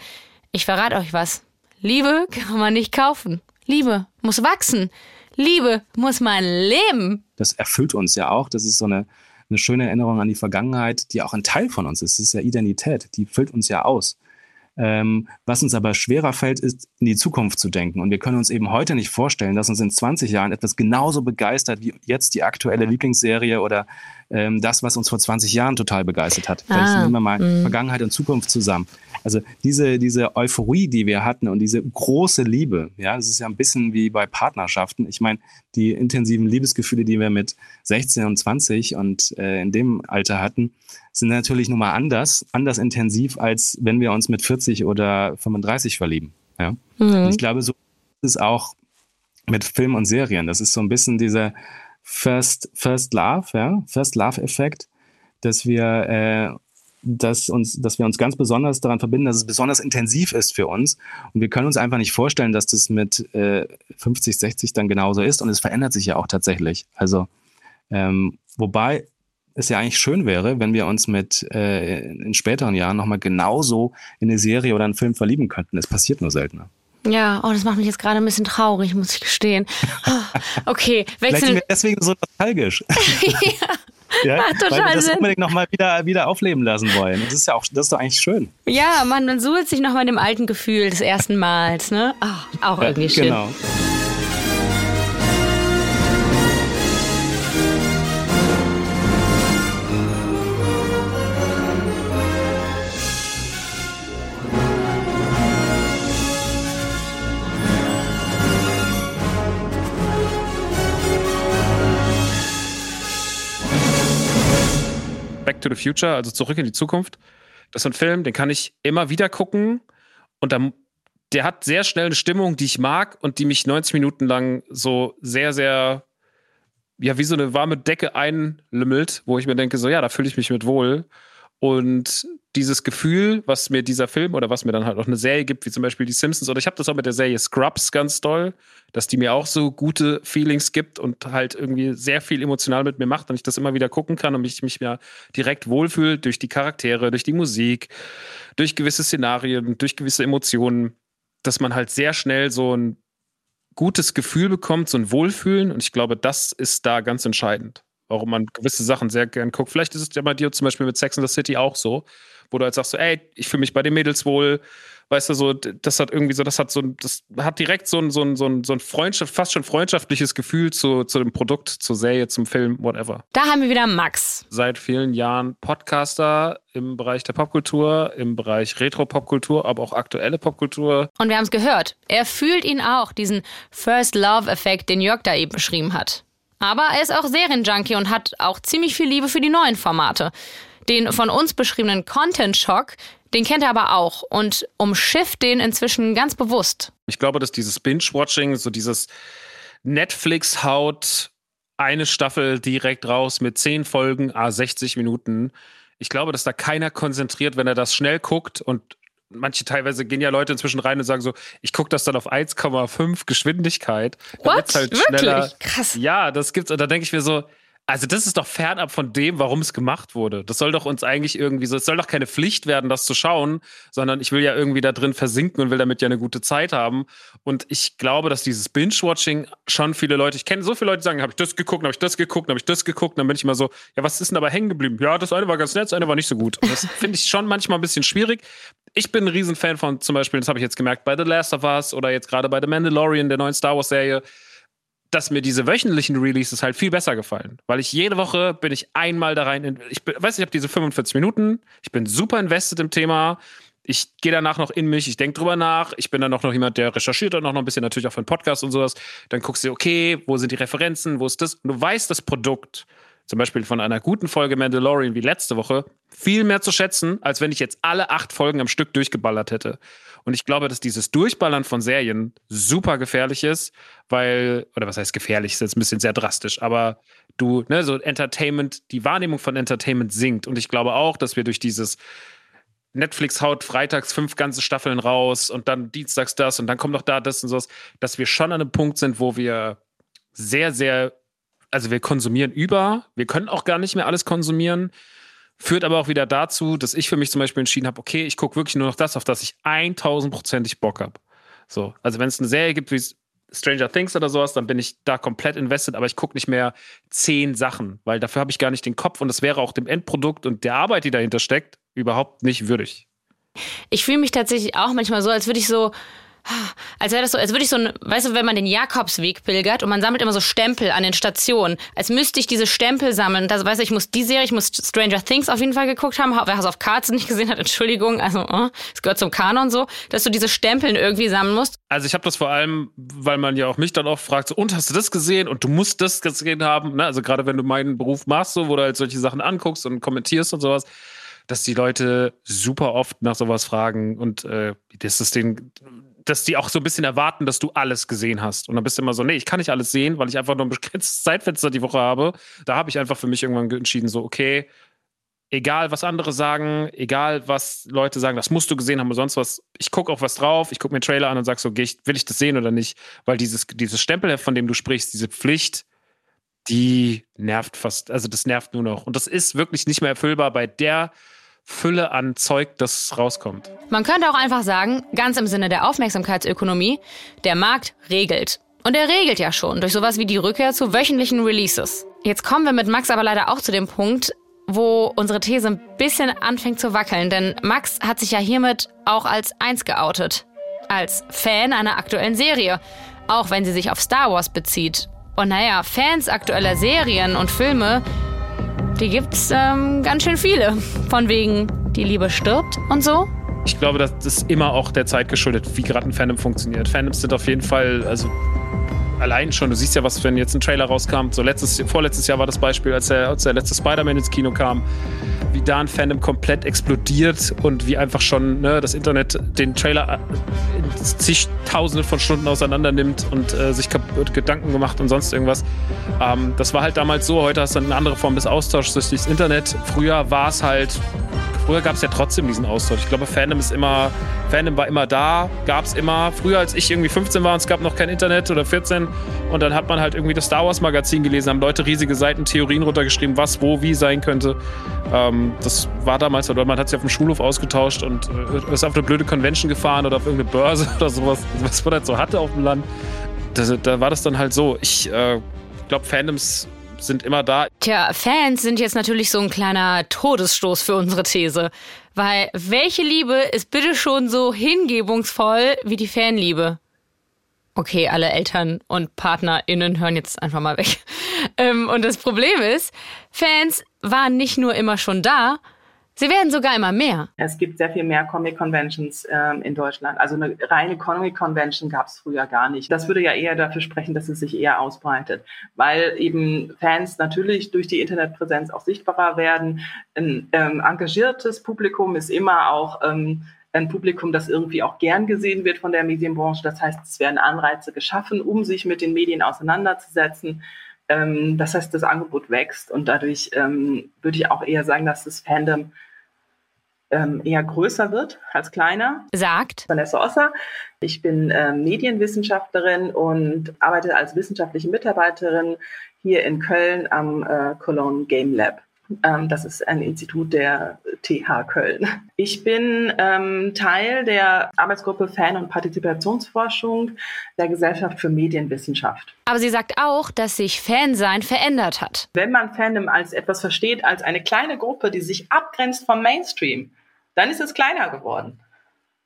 ich verrate euch was. Liebe *laughs* kann man nicht kaufen. Liebe muss wachsen. Liebe muss man leben.
Das erfüllt uns ja auch. Das ist so eine eine schöne Erinnerung an die Vergangenheit, die auch ein Teil von uns ist. Es ist ja Identität, die füllt uns ja aus. Ähm, was uns aber schwerer fällt, ist in die Zukunft zu denken. Und wir können uns eben heute nicht vorstellen, dass uns in 20 Jahren etwas genauso begeistert wie jetzt die aktuelle Lieblingsserie oder ähm, das, was uns vor 20 Jahren total begeistert hat. Vielleicht
Ah,
nehmen wir mal
mh.
Vergangenheit und Zukunft zusammen. Also diese, diese Euphorie, die wir hatten und diese große Liebe, ja, das ist ja ein bisschen wie bei Partnerschaften. Ich meine, die intensiven Liebesgefühle, die wir mit 16 und 20 und äh, in dem Alter hatten, sind natürlich nun mal anders, anders intensiv, als wenn wir uns mit 40 oder 35 verlieben. Ja?
Mhm.
Ich glaube, so ist es auch mit Film und Serien. Das ist so ein bisschen dieser First, First Love, ja, First Love-Effekt, dass wir, äh, dass, uns, dass wir uns ganz besonders daran verbinden, dass es besonders intensiv ist für uns. Und wir können uns einfach nicht vorstellen, dass das mit äh, 50, 60 dann genauso ist. Und es verändert sich ja auch tatsächlich. Also, ähm, wobei es ja eigentlich schön wäre, wenn wir uns mit äh, in späteren Jahren nochmal genauso in eine Serie oder einen Film verlieben könnten. Es passiert nur seltener.
Ja, oh, das macht mich jetzt gerade ein bisschen traurig, muss ich gestehen. Oh, okay, *laughs* wechseln.
wir deswegen so nostalgisch. *laughs* ja,
Macht total
weil wir das
Sinn.
unbedingt nochmal wieder, wieder aufleben lassen wollen. Das ist ja auch, das ist doch eigentlich schön.
Ja, man, man suhlt sich nochmal dem alten Gefühl des ersten Mals, ne? Ah, auch irgendwie schön.
Genau.
Back to the Future, also zurück in die Zukunft. Das ist ein Film, den kann ich immer wieder gucken und dann, der hat sehr schnell eine Stimmung, die ich mag und die mich 90 Minuten lang so sehr, sehr, ja, wie so eine warme Decke einlümmelt, wo ich mir denke, so, ja, da fühle ich mich mit wohl. Und dieses Gefühl, was mir dieser Film oder was mir dann halt auch eine Serie gibt, wie zum Beispiel die Simpsons, oder ich habe das auch mit der Serie Scrubs ganz doll, dass die mir auch so gute Feelings gibt und halt irgendwie sehr viel emotional mit mir macht und ich das immer wieder gucken kann und mich, mich ja direkt wohlfühle durch die Charaktere, durch die Musik, durch gewisse Szenarien, durch gewisse Emotionen, dass man halt sehr schnell so ein gutes Gefühl bekommt, so ein Wohlfühlen und ich glaube, das ist da ganz entscheidend warum man gewisse Sachen sehr gern guckt. Vielleicht ist es ja bei dir zum Beispiel mit Sex in the City auch so, wo du halt sagst, so, ey, ich fühle mich bei den Mädels wohl, weißt du, so, das hat irgendwie so, das hat so, das hat direkt so ein, so ein, so ein, so ein Freundschaft, fast schon freundschaftliches Gefühl zu, zu dem Produkt, zur Serie, zum Film, whatever.
Da haben wir wieder Max.
Seit vielen Jahren Podcaster im Bereich der Popkultur, im Bereich Retro-Popkultur, aber auch aktuelle Popkultur.
Und wir haben es gehört. Er fühlt ihn auch, diesen First Love-Effekt, den Jörg da eben beschrieben hat. Aber er ist auch Serienjunkie und hat auch ziemlich viel Liebe für die neuen Formate. Den von uns beschriebenen Content-Schock, den kennt er aber auch und umschifft den inzwischen ganz bewusst.
Ich glaube, dass dieses Binge-Watching, so dieses Netflix haut eine Staffel direkt raus mit zehn Folgen, a 60 Minuten. Ich glaube, dass da keiner konzentriert, wenn er das schnell guckt und manche teilweise gehen ja Leute inzwischen rein und sagen so, ich gucke das dann auf 1,5 Geschwindigkeit.
What? Wirklich? Krass.
Ja, das gibt's. Und da denke ich mir so, also das ist doch fernab von dem, warum es gemacht wurde. Das soll doch uns eigentlich irgendwie so, es soll doch keine Pflicht werden, das zu schauen, sondern ich will ja irgendwie da drin versinken und will damit ja eine gute Zeit haben. Und ich glaube, dass dieses Binge-Watching schon viele Leute, ich kenne so viele Leute, die sagen, habe ich das geguckt, habe ich das geguckt, habe ich das geguckt, dann bin ich immer so, ja, was ist denn dabei hängen geblieben? Ja, das eine war ganz nett, das eine war nicht so gut. Und das finde ich schon manchmal ein bisschen schwierig. Ich bin ein Riesenfan von zum Beispiel, das habe ich jetzt gemerkt, bei The Last of Us oder jetzt gerade bei The Mandalorian, der neuen Star Wars-Serie dass mir diese wöchentlichen Releases halt viel besser gefallen. Weil ich jede Woche bin ich einmal da rein. In, ich bin, weiß, ich habe diese 45 Minuten, ich bin super invested im Thema. Ich gehe danach noch in mich, ich denke drüber nach. Ich bin dann noch jemand, der recherchiert und noch ein bisschen natürlich auch für einen Podcast und sowas. Dann guckst du, okay, wo sind die Referenzen, wo ist das? Und du weißt das Produkt, zum Beispiel von einer guten Folge Mandalorian wie letzte Woche, viel mehr zu schätzen, als wenn ich jetzt alle acht Folgen am Stück durchgeballert hätte. Und ich glaube, dass dieses Durchballern von Serien super gefährlich ist, weil, oder was heißt gefährlich, ist jetzt ein bisschen sehr drastisch, aber du, ne, so Entertainment, die Wahrnehmung von Entertainment sinkt. Und ich glaube auch, dass wir durch dieses Netflix haut freitags fünf ganze Staffeln raus und dann dienstags das und dann kommt noch da das und sowas, dass wir schon an einem Punkt sind, wo wir sehr, sehr, also wir konsumieren über, wir können auch gar nicht mehr alles konsumieren. Führt aber auch wieder dazu, dass ich für mich zum Beispiel entschieden habe, okay, ich gucke wirklich nur noch das, auf das ich 1000%ig Bock habe. So, also wenn es eine Serie gibt, wie Stranger Things oder sowas, dann bin ich da komplett invested, aber ich gucke nicht mehr zehn Sachen, weil dafür habe ich gar nicht den Kopf und das wäre auch dem Endprodukt und der Arbeit, die dahinter steckt, überhaupt nicht würdig.
Ich fühle mich tatsächlich auch manchmal so, als würde ich so als wäre das so, als würde ich so ein, weißt du, wenn man den Jakobsweg pilgert und man sammelt immer so Stempel an den Stationen, als müsste ich diese Stempel sammeln. Also weißt du, ich muss die Serie, ich muss Stranger Things auf jeden Fall geguckt haben, wer House of Cards nicht gesehen hat, Entschuldigung, also es uh, gehört zum Kanon so, dass du diese Stempeln irgendwie sammeln musst.
Also ich habe das vor allem, weil man ja auch mich dann oft fragt, so, und hast du das gesehen und du musst das gesehen haben, ne? also gerade wenn du meinen Beruf machst, so, wo du halt solche Sachen anguckst und kommentierst und sowas, dass die Leute super oft nach sowas fragen und äh, das ist den dass die auch so ein bisschen erwarten, dass du alles gesehen hast. Und dann bist du immer so, nee, ich kann nicht alles sehen, weil ich einfach nur ein begrenztes *laughs* Zeitfenster die Woche habe. Da habe ich einfach für mich irgendwann entschieden, so, okay, egal was andere sagen, egal was Leute sagen, das musst du gesehen haben oder sonst was. Ich gucke auch was drauf, ich gucke mir einen Trailer an und sage so, okay, will ich das sehen oder nicht? Weil dieses, dieses Stempel, von dem du sprichst, diese Pflicht, die nervt fast, also das nervt nur noch. Und das ist wirklich nicht mehr erfüllbar bei der Fülle an Zeug, das rauskommt.
Man könnte auch einfach sagen, ganz im Sinne der Aufmerksamkeitsökonomie, der Markt regelt. Und er regelt ja schon durch sowas wie die Rückkehr zu wöchentlichen Releases. Jetzt kommen wir mit Max aber leider auch zu dem Punkt, wo unsere These ein bisschen anfängt zu wackeln, denn Max hat sich ja hiermit auch als eins geoutet. Als Fan einer aktuellen Serie, auch wenn sie sich auf Star Wars bezieht. Und naja, Fans aktueller Serien und Filme die gibt's ähm, ganz schön viele. Von wegen, die Liebe stirbt und so.
Ich glaube, das ist immer auch der Zeit geschuldet, wie gerade ein Fandom funktioniert. Fandoms sind auf jeden Fall, also allein schon, du siehst ja, was, wenn jetzt ein Trailer rauskam. So letztes, vorletztes Jahr war das Beispiel, als der, als der letzte Spider-Man ins Kino kam, wie da ein Fandom komplett explodiert und wie einfach schon ne, das Internet den Trailer in zigtausende von Stunden auseinander nimmt und äh, sich Gedanken gemacht und sonst irgendwas. Ähm, das war halt damals so. Heute hast du eine andere Form des Austauschs durch das Internet. Früher war es halt früher gab es ja trotzdem diesen Austausch. Ich glaube, Fandom ist immer, Fandom war immer da, gab es immer. Früher, als ich irgendwie 15 war und es gab noch kein Internet oder 14 und dann hat man halt irgendwie das Star Wars Magazin gelesen, haben Leute riesige Seiten, Theorien runtergeschrieben, was, wo, wie sein könnte. Ähm, das war damals, oder man hat sich auf dem Schulhof ausgetauscht und äh, ist auf eine blöde Convention gefahren oder auf irgendeine Börse *laughs* oder sowas, was man halt so hatte auf dem Land. Das, da war das dann halt so. Ich äh, glaube, Fandoms sind immer da.
Tja, Fans sind jetzt natürlich so ein kleiner Todesstoß für unsere These. Weil welche Liebe ist bitte schon so hingebungsvoll wie die Fanliebe? Okay, alle Eltern und PartnerInnen hören jetzt einfach mal weg. *laughs* Ähm, und das Problem ist, Fans waren nicht nur immer schon da, Sie werden sogar immer mehr.
Es gibt sehr viel mehr Comic-Conventions ähm, in Deutschland. Also eine reine Comic-Convention gab es früher gar nicht. Das würde ja eher dafür sprechen, dass es sich eher ausbreitet, weil eben Fans natürlich durch die Internetpräsenz auch sichtbarer werden. Ein ähm, engagiertes Publikum ist immer auch ähm, ein Publikum, das irgendwie auch gern gesehen wird von der Medienbranche. Das heißt, es werden Anreize geschaffen, um sich mit den Medien auseinanderzusetzen. Ähm, das heißt, das Angebot wächst und dadurch ähm, würde ich auch eher sagen, dass das Fandom ähm, eher größer wird als kleiner.
Sagt
Vanessa Osser. Ich bin äh, Medienwissenschaftlerin und arbeite als wissenschaftliche Mitarbeiterin hier in Köln am äh, Cologne Game Lab. Ähm, das ist ein Institut der TH Köln. Ich bin ähm, Teil der Arbeitsgruppe Fan- und Partizipationsforschung der Gesellschaft für Medienwissenschaft.
Aber sie sagt auch, dass sich Fansein verändert hat.
Wenn man Fandom als etwas versteht, als eine kleine Gruppe, die sich abgrenzt vom Mainstream, dann ist es kleiner geworden.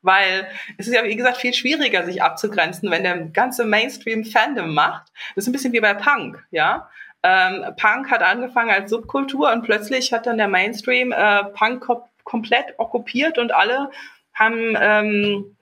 Weil es ist ja, wie gesagt, viel schwieriger, sich abzugrenzen, wenn der ganze Mainstream Fandom macht. Das ist ein bisschen wie bei Punk, ja. Ähm, Punk hat angefangen als Subkultur und plötzlich hat dann der Mainstream äh, Punk komplett okkupiert und alle haben, ähm,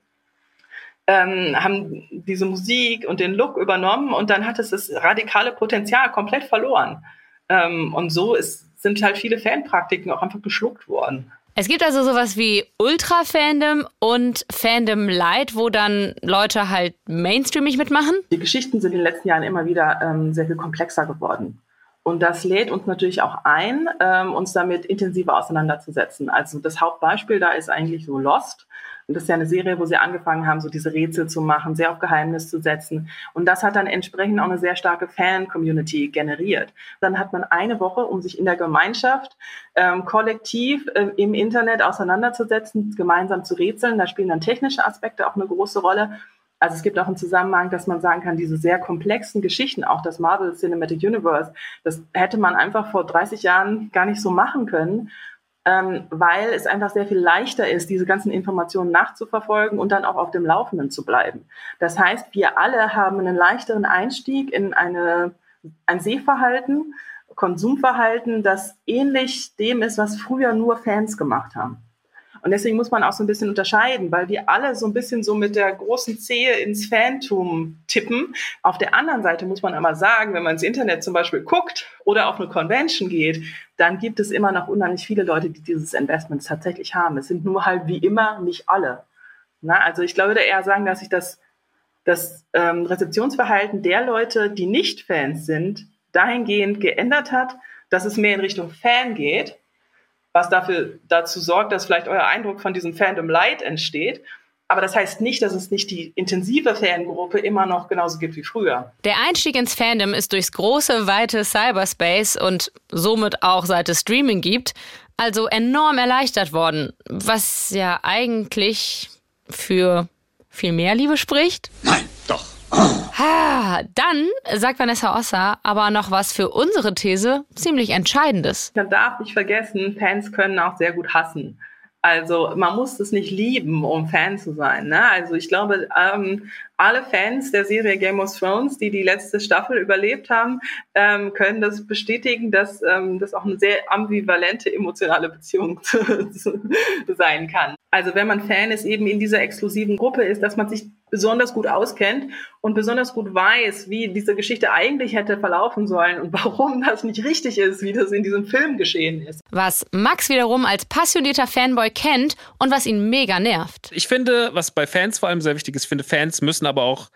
ähm, haben diese Musik und den Look übernommen und dann hat es das radikale Potenzial komplett verloren. Ähm, und so ist, sind halt viele Fanpraktiken auch einfach geschluckt worden.
Es gibt also sowas wie Ultra-Fandom und Fandom Light, wo dann Leute halt mainstreamig mitmachen.
Die Geschichten sind in den letzten Jahren immer wieder ähm, sehr viel komplexer geworden. Und das lädt uns natürlich auch ein, ähm, uns damit intensiver auseinanderzusetzen. Also das Hauptbeispiel da ist eigentlich so Lost. Und das ist ja eine Serie, wo sie angefangen haben, so diese Rätsel zu machen, sehr auf Geheimnis zu setzen. Und das hat dann entsprechend auch eine sehr starke Fan-Community generiert. Dann hat man eine Woche, um sich in der Gemeinschaft ähm, kollektiv äh, im Internet auseinanderzusetzen, gemeinsam zu rätseln. Da spielen dann technische Aspekte auch eine große Rolle. Also es gibt auch einen Zusammenhang, dass man sagen kann, diese sehr komplexen Geschichten, auch das Marvel Cinematic Universe, das hätte man einfach vor 30 Jahren gar nicht so machen können, ähm, weil es einfach sehr viel leichter ist, diese ganzen Informationen nachzuverfolgen und dann auch auf dem Laufenden zu bleiben. Das heißt, wir alle haben einen leichteren Einstieg in eine, ein Sehverhalten, Konsumverhalten, das ähnlich dem ist, was früher nur Fans gemacht haben. Und deswegen muss man auch so ein bisschen unterscheiden, weil wir alle so ein bisschen so mit der großen Zehe ins Phantom tippen. Auf der anderen Seite muss man aber sagen, wenn man ins Internet zum Beispiel guckt oder auf eine Convention geht, dann gibt es immer noch unheimlich viele Leute, die dieses Investment tatsächlich haben. Es sind nur halt wie immer nicht alle. Na, also ich glaube, eher sagen, dass sich das, das ähm, Rezeptionsverhalten der Leute, die nicht Fans sind, dahingehend geändert hat, dass es mehr in Richtung Fan geht, was dafür dazu sorgt, dass vielleicht euer Eindruck von diesem Fandom Light entsteht. Aber das heißt nicht, dass es nicht die intensive Fangruppe immer noch genauso gibt wie früher.
Der Einstieg ins Fandom ist durchs große, weite Cyberspace und somit auch seit es Streaming gibt, also enorm erleichtert worden, was ja eigentlich für viel mehr Liebe spricht.
Nein,
dann sagt Vanessa Ossa aber noch was für unsere These ziemlich Entscheidendes.
Man darf nicht vergessen, Fans können auch sehr gut hassen. Also man muss es nicht lieben, um Fan zu sein. Ne? Also ich glaube, ähm, alle Fans der Serie Game of Thrones, die die letzte Staffel überlebt haben, ähm, können das bestätigen, dass ähm, das auch eine sehr ambivalente emotionale Beziehung *laughs* sein kann. Also wenn man Fan ist, eben in dieser exklusiven Gruppe ist, dass man sich besonders gut auskennt und besonders gut weiß, wie diese Geschichte eigentlich hätte verlaufen sollen und *laughs* warum das nicht richtig ist, wie das in diesem Film geschehen ist.
Was Max wiederum als passionierter Fanboy kennt und was ihn mega nervt.
Ich finde, was bei Fans vor allem sehr wichtig ist, finde, Fans müssen aber auch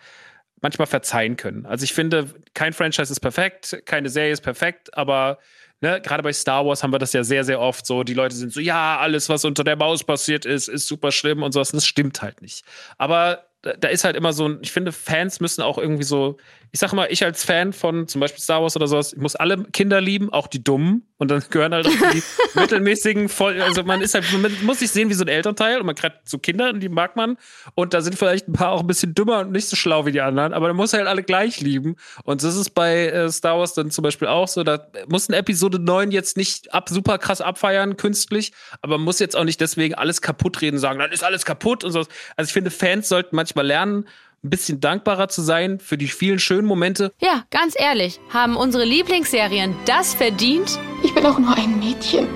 manchmal verzeihen können. Also ich finde, kein Franchise ist perfekt, keine Serie ist perfekt, aber Ne, gerade bei Star Wars haben wir das ja sehr, sehr oft so. Die Leute sind so, ja, alles, was unter der Maus passiert ist, ist super schlimm und sowas. Das stimmt halt nicht. Aber da ist halt immer so ein, ich finde, Fans müssen auch irgendwie so, ich sag mal, ich als Fan von zum Beispiel Star Wars oder sowas, ich muss alle Kinder lieben, auch die Dummen. Und dann *laughs* gehören halt auch die *laughs* mittelmäßigen, voll, also man ist halt, man muss sich sehen wie so ein Elternteil und man kriegt so Kinder, die mag man. Und da sind vielleicht ein paar auch ein bisschen dümmer und nicht so schlau wie die anderen, aber man muss halt alle gleich lieben. Und das ist bei äh, Star Wars dann zum Beispiel auch so, da muss eine Episode 9 jetzt nicht ab, super krass abfeiern, künstlich, aber man muss jetzt auch nicht deswegen alles kaputt reden, sagen, dann ist alles kaputt und so. Also ich finde, Fans sollten manchmal lernen, ein bisschen dankbarer zu sein für die vielen schönen Momente.
Ja, ganz ehrlich, haben unsere Lieblingsserien das verdient?
Ich will auch nur ein Mädchen,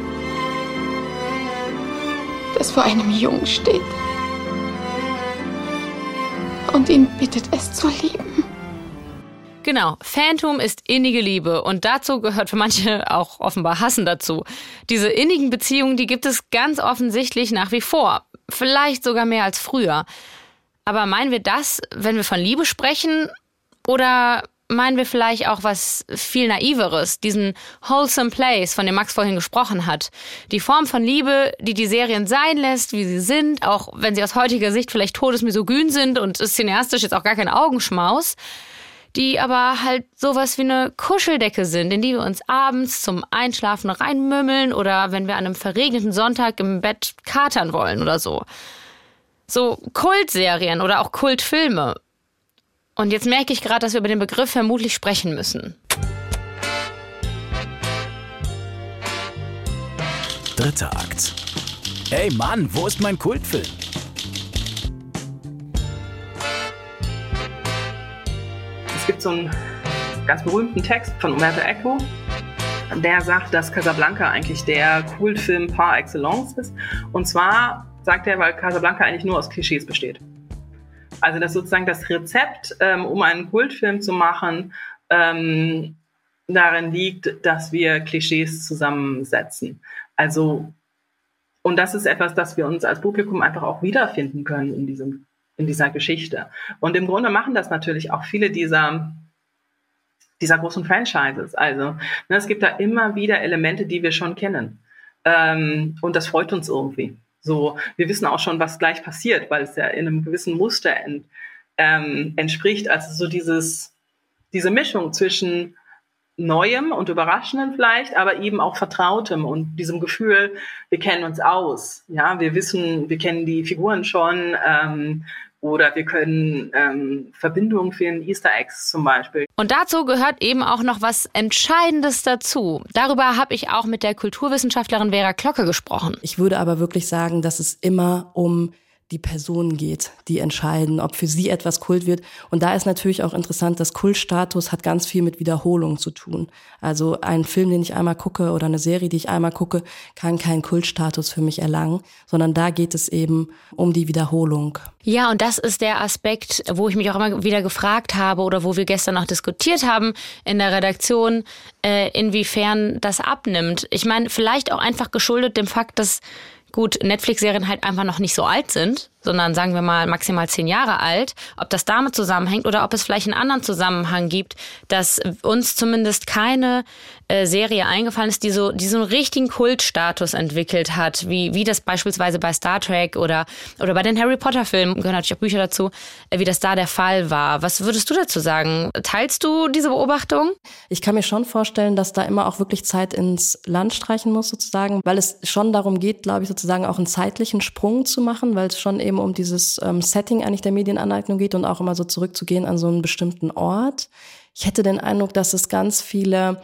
das vor einem Jungen steht und ihn bittet, es zu lieben.
Genau, Phantom ist innige Liebe und dazu gehört für manche auch offenbar Hassen dazu. Diese innigen Beziehungen, die gibt es ganz offensichtlich nach wie vor, vielleicht sogar mehr als früher. Aber meinen wir das, wenn wir von Liebe sprechen? Oder meinen wir vielleicht auch was viel naiveres, diesen wholesome place, von dem Max vorhin gesprochen hat. Die Form von Liebe, die die Serien sein lässt, wie sie sind, auch wenn sie aus heutiger Sicht vielleicht todesmisogyn sind und cineastisch jetzt auch gar kein Augenschmaus, die aber halt sowas wie eine Kuscheldecke sind, in die wir uns abends zum Einschlafen reinmümmeln oder wenn wir an einem verregneten Sonntag im Bett katern wollen oder so. So Kultserien oder auch Kultfilme. Und jetzt merke ich gerade, dass wir über den Begriff vermutlich sprechen müssen.
Dritter Akt. Ey Mann, wo ist mein Kultfilm?
Es gibt so einen ganz berühmten Text von Umberto Eco, der sagt, dass Casablanca eigentlich der Kultfilm par excellence ist. Und zwar sagt er, weil Casablanca eigentlich nur aus Klischees besteht. Also das sozusagen das Rezept, ähm, um einen Kultfilm zu machen, ähm, darin liegt, dass wir Klischees zusammensetzen. Also und das ist etwas, das wir uns als Publikum einfach auch wiederfinden können in diesem in dieser Geschichte. Und im Grunde machen das natürlich auch viele dieser dieser großen Franchises. Also ne, es gibt da immer wieder Elemente, die wir schon kennen. Ähm, und das freut uns irgendwie. So, wir wissen auch schon, was gleich passiert, weil es ja in einem gewissen Muster ent, ähm, entspricht. Also so dieses, diese Mischung zwischen Neuem und Überraschendem vielleicht, aber eben auch Vertrautem und diesem Gefühl, wir kennen uns aus. Ja, wir wissen, wir kennen die Figuren schon, ähm, Oder wir können ähm, Verbindungen finden, Easter Eggs zum Beispiel.
Und dazu gehört eben auch noch was Entscheidendes dazu. Darüber habe ich auch mit der Kulturwissenschaftlerin Vera Glocke gesprochen.
Ich würde aber wirklich sagen, dass es immer um die Personen geht, die entscheiden, ob für sie etwas Kult wird. Und da ist natürlich auch interessant, dass Kultstatus hat ganz viel mit Wiederholung zu tun. Also ein Film, den ich einmal gucke oder eine Serie, die ich einmal gucke, kann keinen Kultstatus für mich erlangen, sondern da geht es eben um die Wiederholung.
Ja, und das ist der Aspekt, wo ich mich auch immer wieder gefragt habe oder wo wir gestern noch diskutiert haben in der Redaktion, äh, inwiefern das abnimmt. Ich meine, vielleicht auch einfach geschuldet dem Fakt, dass gut, Netflix-Serien halt einfach noch nicht so alt sind, sondern sagen wir mal maximal zehn Jahre alt, ob das damit zusammenhängt oder ob es vielleicht einen anderen Zusammenhang gibt, dass uns zumindest keine äh, Serie eingefallen ist, die so, die so einen richtigen Kultstatus entwickelt hat, wie, wie das beispielsweise bei Star Trek oder, oder bei den Harry Potter Filmen, gehören natürlich auch Bücher dazu, äh, wie das da der Fall war. Was würdest du dazu sagen? Teilst du diese Beobachtung?
Ich kann mir schon vorstellen, dass da immer auch wirklich Zeit ins Land streichen muss sozusagen, weil es schon darum geht, glaube ich, sozusagen auch einen zeitlichen Sprung zu machen, weil es schon eben um dieses ähm, Setting eigentlich der Medienaneignung geht und auch immer so zurückzugehen an so einen bestimmten Ort. Ich hätte den Eindruck, dass es ganz viele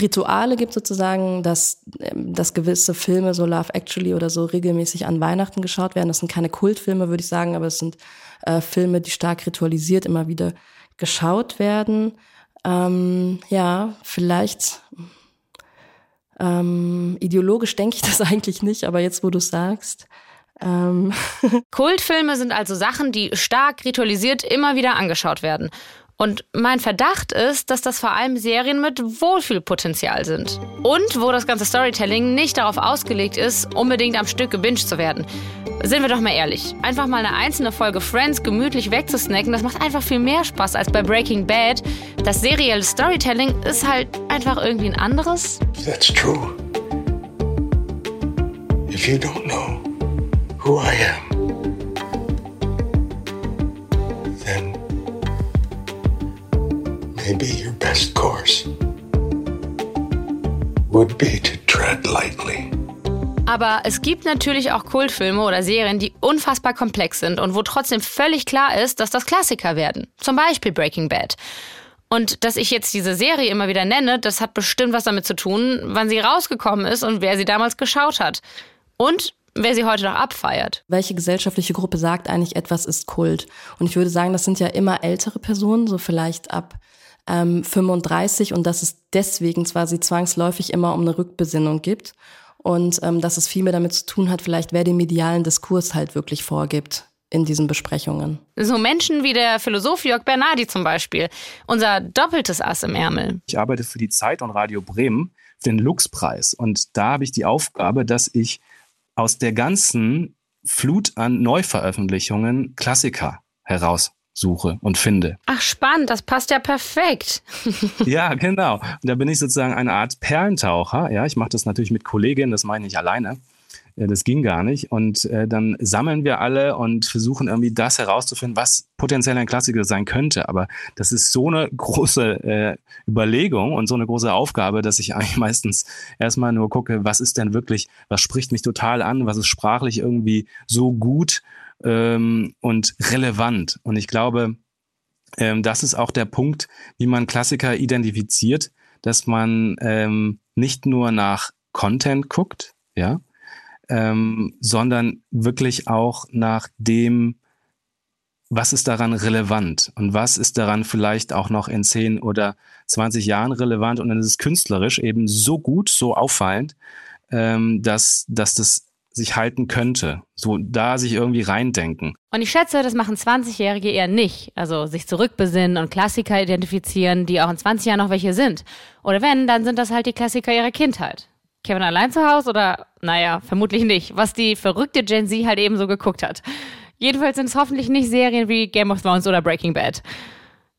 Rituale gibt sozusagen, dass, ähm, dass gewisse Filme, so Love Actually oder so, regelmäßig an Weihnachten geschaut werden. Das sind keine Kultfilme, würde ich sagen, aber es sind äh, Filme, die stark ritualisiert immer wieder geschaut werden. Ähm, ja, vielleicht ähm, ideologisch denke ich das *laughs* eigentlich nicht, aber jetzt, wo du sagst,
ähm. *laughs* Kultfilme sind also Sachen, die stark ritualisiert immer wieder angeschaut werden. Und mein Verdacht ist, dass das vor allem Serien mit Wohlfühlpotenzial sind. Und wo das ganze Storytelling nicht darauf ausgelegt ist, unbedingt am Stück gebinged zu werden. Sind wir doch mal ehrlich. Einfach mal eine einzelne Folge Friends gemütlich wegzusnacken, das macht einfach viel mehr Spaß als bei Breaking Bad. Das serielle Storytelling ist halt einfach irgendwie ein anderes.
That's true. If you don't know who I am, then maybe your best course would be to tread lightly.
Aber es gibt natürlich auch Kultfilme oder Serien, die unfassbar komplex sind und wo trotzdem völlig klar ist, dass das Klassiker werden. Zum Beispiel Breaking Bad. Und dass ich jetzt diese Serie immer wieder nenne, das hat bestimmt was damit zu tun, wann sie rausgekommen ist und wer sie damals geschaut hat. Und wer sie heute noch abfeiert.
Welche gesellschaftliche Gruppe sagt eigentlich, etwas ist Kult? Und ich würde sagen, das sind ja immer ältere Personen, so vielleicht ab ähm, 35 und dass es deswegen zwar sie zwangsläufig immer um eine Rückbesinnung gibt und ähm, dass es viel mehr damit zu tun hat, vielleicht wer den medialen Diskurs halt wirklich vorgibt in diesen Besprechungen.
So Menschen wie der Philosoph Jörg Bernardi zum Beispiel, unser doppeltes Ass im Ärmel.
Ich arbeite für die Zeit und Radio Bremen, für den Lux-Preis und da habe ich die Aufgabe, dass ich aus der ganzen Flut an Neuveröffentlichungen Klassiker heraussuche und finde.
Ach, spannend, das passt ja perfekt. *laughs*
ja, genau. Und da bin ich sozusagen eine Art Perlentaucher. Ja, ich mache das natürlich mit Kolleginnen, das meine ich alleine. Ja, das ging gar nicht. Und äh, dann sammeln wir alle und versuchen irgendwie das herauszufinden, was potenziell ein Klassiker sein könnte. Aber das ist so eine große äh, Überlegung und so eine große Aufgabe, dass ich eigentlich *laughs* meistens erstmal nur gucke, was ist denn wirklich, was spricht mich total an, was ist sprachlich irgendwie so gut ähm, und relevant. Und ich glaube, ähm, das ist auch der Punkt, wie man Klassiker identifiziert, dass man ähm, nicht nur nach Content guckt, ja, ähm, sondern wirklich auch nach dem, was ist daran relevant und was ist daran vielleicht auch noch in 10 oder 20 Jahren relevant und dann ist es künstlerisch eben so gut, so auffallend, ähm, dass, dass das sich halten könnte. So da sich irgendwie reindenken.
Und ich schätze, das machen 20-Jährige eher nicht. Also sich zurückbesinnen und Klassiker identifizieren, die auch in 20 Jahren noch welche sind. Oder wenn, dann sind das halt die Klassiker ihrer Kindheit. Kevin allein zu Hause oder, naja, vermutlich nicht, was die verrückte Gen Z halt eben so geguckt hat. Jedenfalls sind es hoffentlich nicht Serien wie Game of Thrones oder Breaking Bad.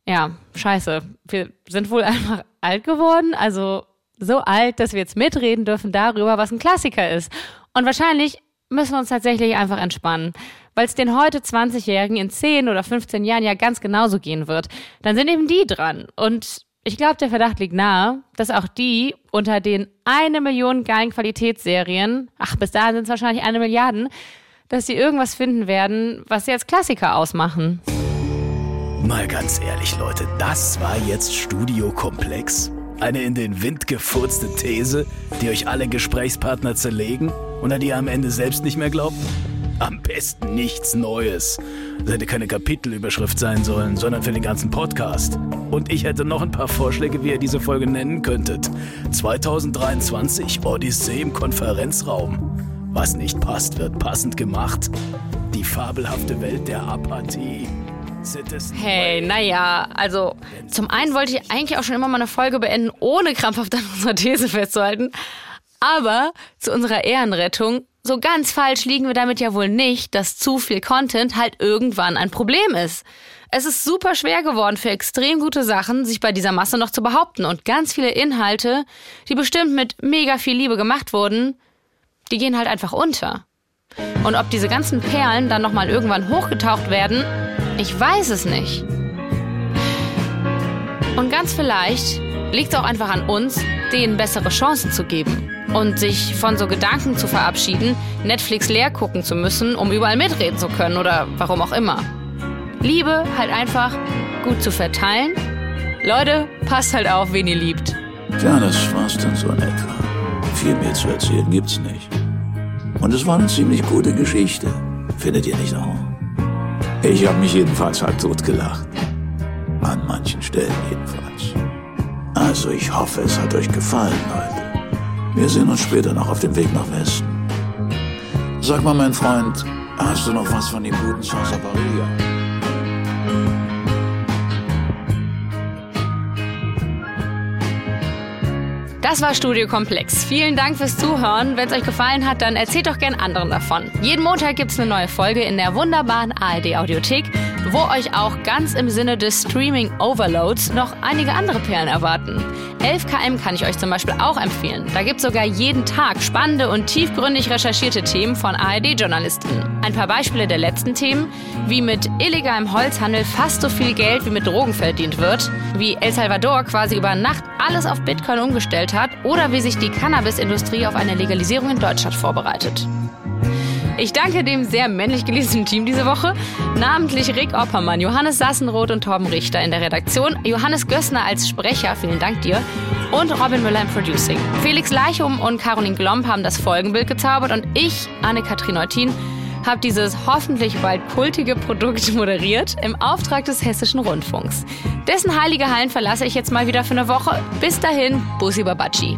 Ja, scheiße. Wir sind wohl *laughs* einfach alt geworden, also so alt, dass wir jetzt mitreden dürfen darüber, was ein Klassiker ist. Und wahrscheinlich müssen wir uns tatsächlich einfach entspannen. Weil es den heute 20-Jährigen in 10 oder 15 Jahren ja ganz genauso gehen wird. Dann sind eben die dran. Und ich glaube, der Verdacht liegt nahe, dass auch die unter den eine Million geilen Qualitätsserien, ach, bis dahin sind es wahrscheinlich eine Milliarde, dass sie irgendwas finden werden, was sie als Klassiker ausmachen.
Mal ganz ehrlich, Leute, das war jetzt Studiokomplex. Eine in den Wind gefurzte These, die euch alle Gesprächspartner zerlegen und an die ihr am Ende selbst nicht mehr glaubt? Am besten nichts Neues. Das hätte keine Kapitelüberschrift sein sollen, sondern für den ganzen Podcast. Und ich hätte noch ein paar Vorschläge, wie ihr diese Folge nennen könntet. 2023 Odyssee im Konferenzraum. Was nicht passt, wird passend gemacht. Die fabelhafte Welt der Apathie.
Hey, naja, also zum einen wollte ich eigentlich auch schon immer mal eine Folge beenden, ohne krampfhaft an unserer These festzuhalten. Aber zu unserer Ehrenrettung, so ganz falsch liegen wir damit ja wohl nicht, dass zu viel Content halt irgendwann ein Problem ist. Es ist super schwer geworden für extrem gute Sachen, sich bei dieser Masse noch zu behaupten. Und ganz viele Inhalte, die bestimmt mit mega viel Liebe gemacht wurden, die gehen halt einfach unter. Und ob diese ganzen Perlen dann nochmal irgendwann hochgetaucht werden, ich weiß es nicht. Und ganz vielleicht liegt es auch einfach an uns, denen bessere Chancen zu geben. Und sich von so Gedanken zu verabschieden, Netflix leer gucken zu müssen, um überall mitreden zu können oder warum auch immer. Liebe halt einfach gut zu verteilen. Leute, passt halt auf, wen ihr liebt.
Ja, das war's dann so in etwa. Viel mehr zu erzählen gibt's nicht. Und es war eine ziemlich gute Geschichte. Findet ihr nicht auch? Ich habe mich jedenfalls halb tot gelacht. An manchen Stellen jedenfalls. Also ich hoffe, es hat euch gefallen, Leute. Wir sehen uns später noch auf dem Weg nach Westen. Sag mal, mein Freund, hast du noch was von dem guten Salsa Barilla?
Das war Studio Komplex. Vielen Dank fürs Zuhören. Wenn es euch gefallen hat, dann erzählt doch gern anderen davon. Jeden Montag gibt es eine neue Folge in der wunderbaren ARD Audiothek, wo euch auch ganz im Sinne des Streaming Overloads noch einige andere Perlen erwarten. 11KM kann ich euch zum Beispiel auch empfehlen. Da gibt es sogar jeden Tag spannende und tiefgründig recherchierte Themen von ARD-Journalisten. Ein paar Beispiele der letzten Themen, wie mit illegalem Holzhandel fast so viel Geld wie mit Drogen verdient wird, wie El Salvador quasi über Nacht alles auf Bitcoin umgestellt hat oder wie sich die Cannabis-Industrie auf eine Legalisierung in Deutschland vorbereitet. Ich danke dem sehr männlich gelesenen Team diese Woche, namentlich Rick Oppermann, Johannes Sassenroth und Torben Richter in der Redaktion, Johannes Gössner als Sprecher, vielen Dank dir, und Robin Müller im Producing. Felix Leichum und Caroline Glomp haben das Folgenbild gezaubert und ich, Anne-Kathrin Neutin, habe dieses hoffentlich bald kultige Produkt *laughs* moderiert im Auftrag des Hessischen Rundfunks. Dessen heilige Hallen verlasse ich jetzt mal wieder für eine Woche. Bis dahin, Bussi Babaci.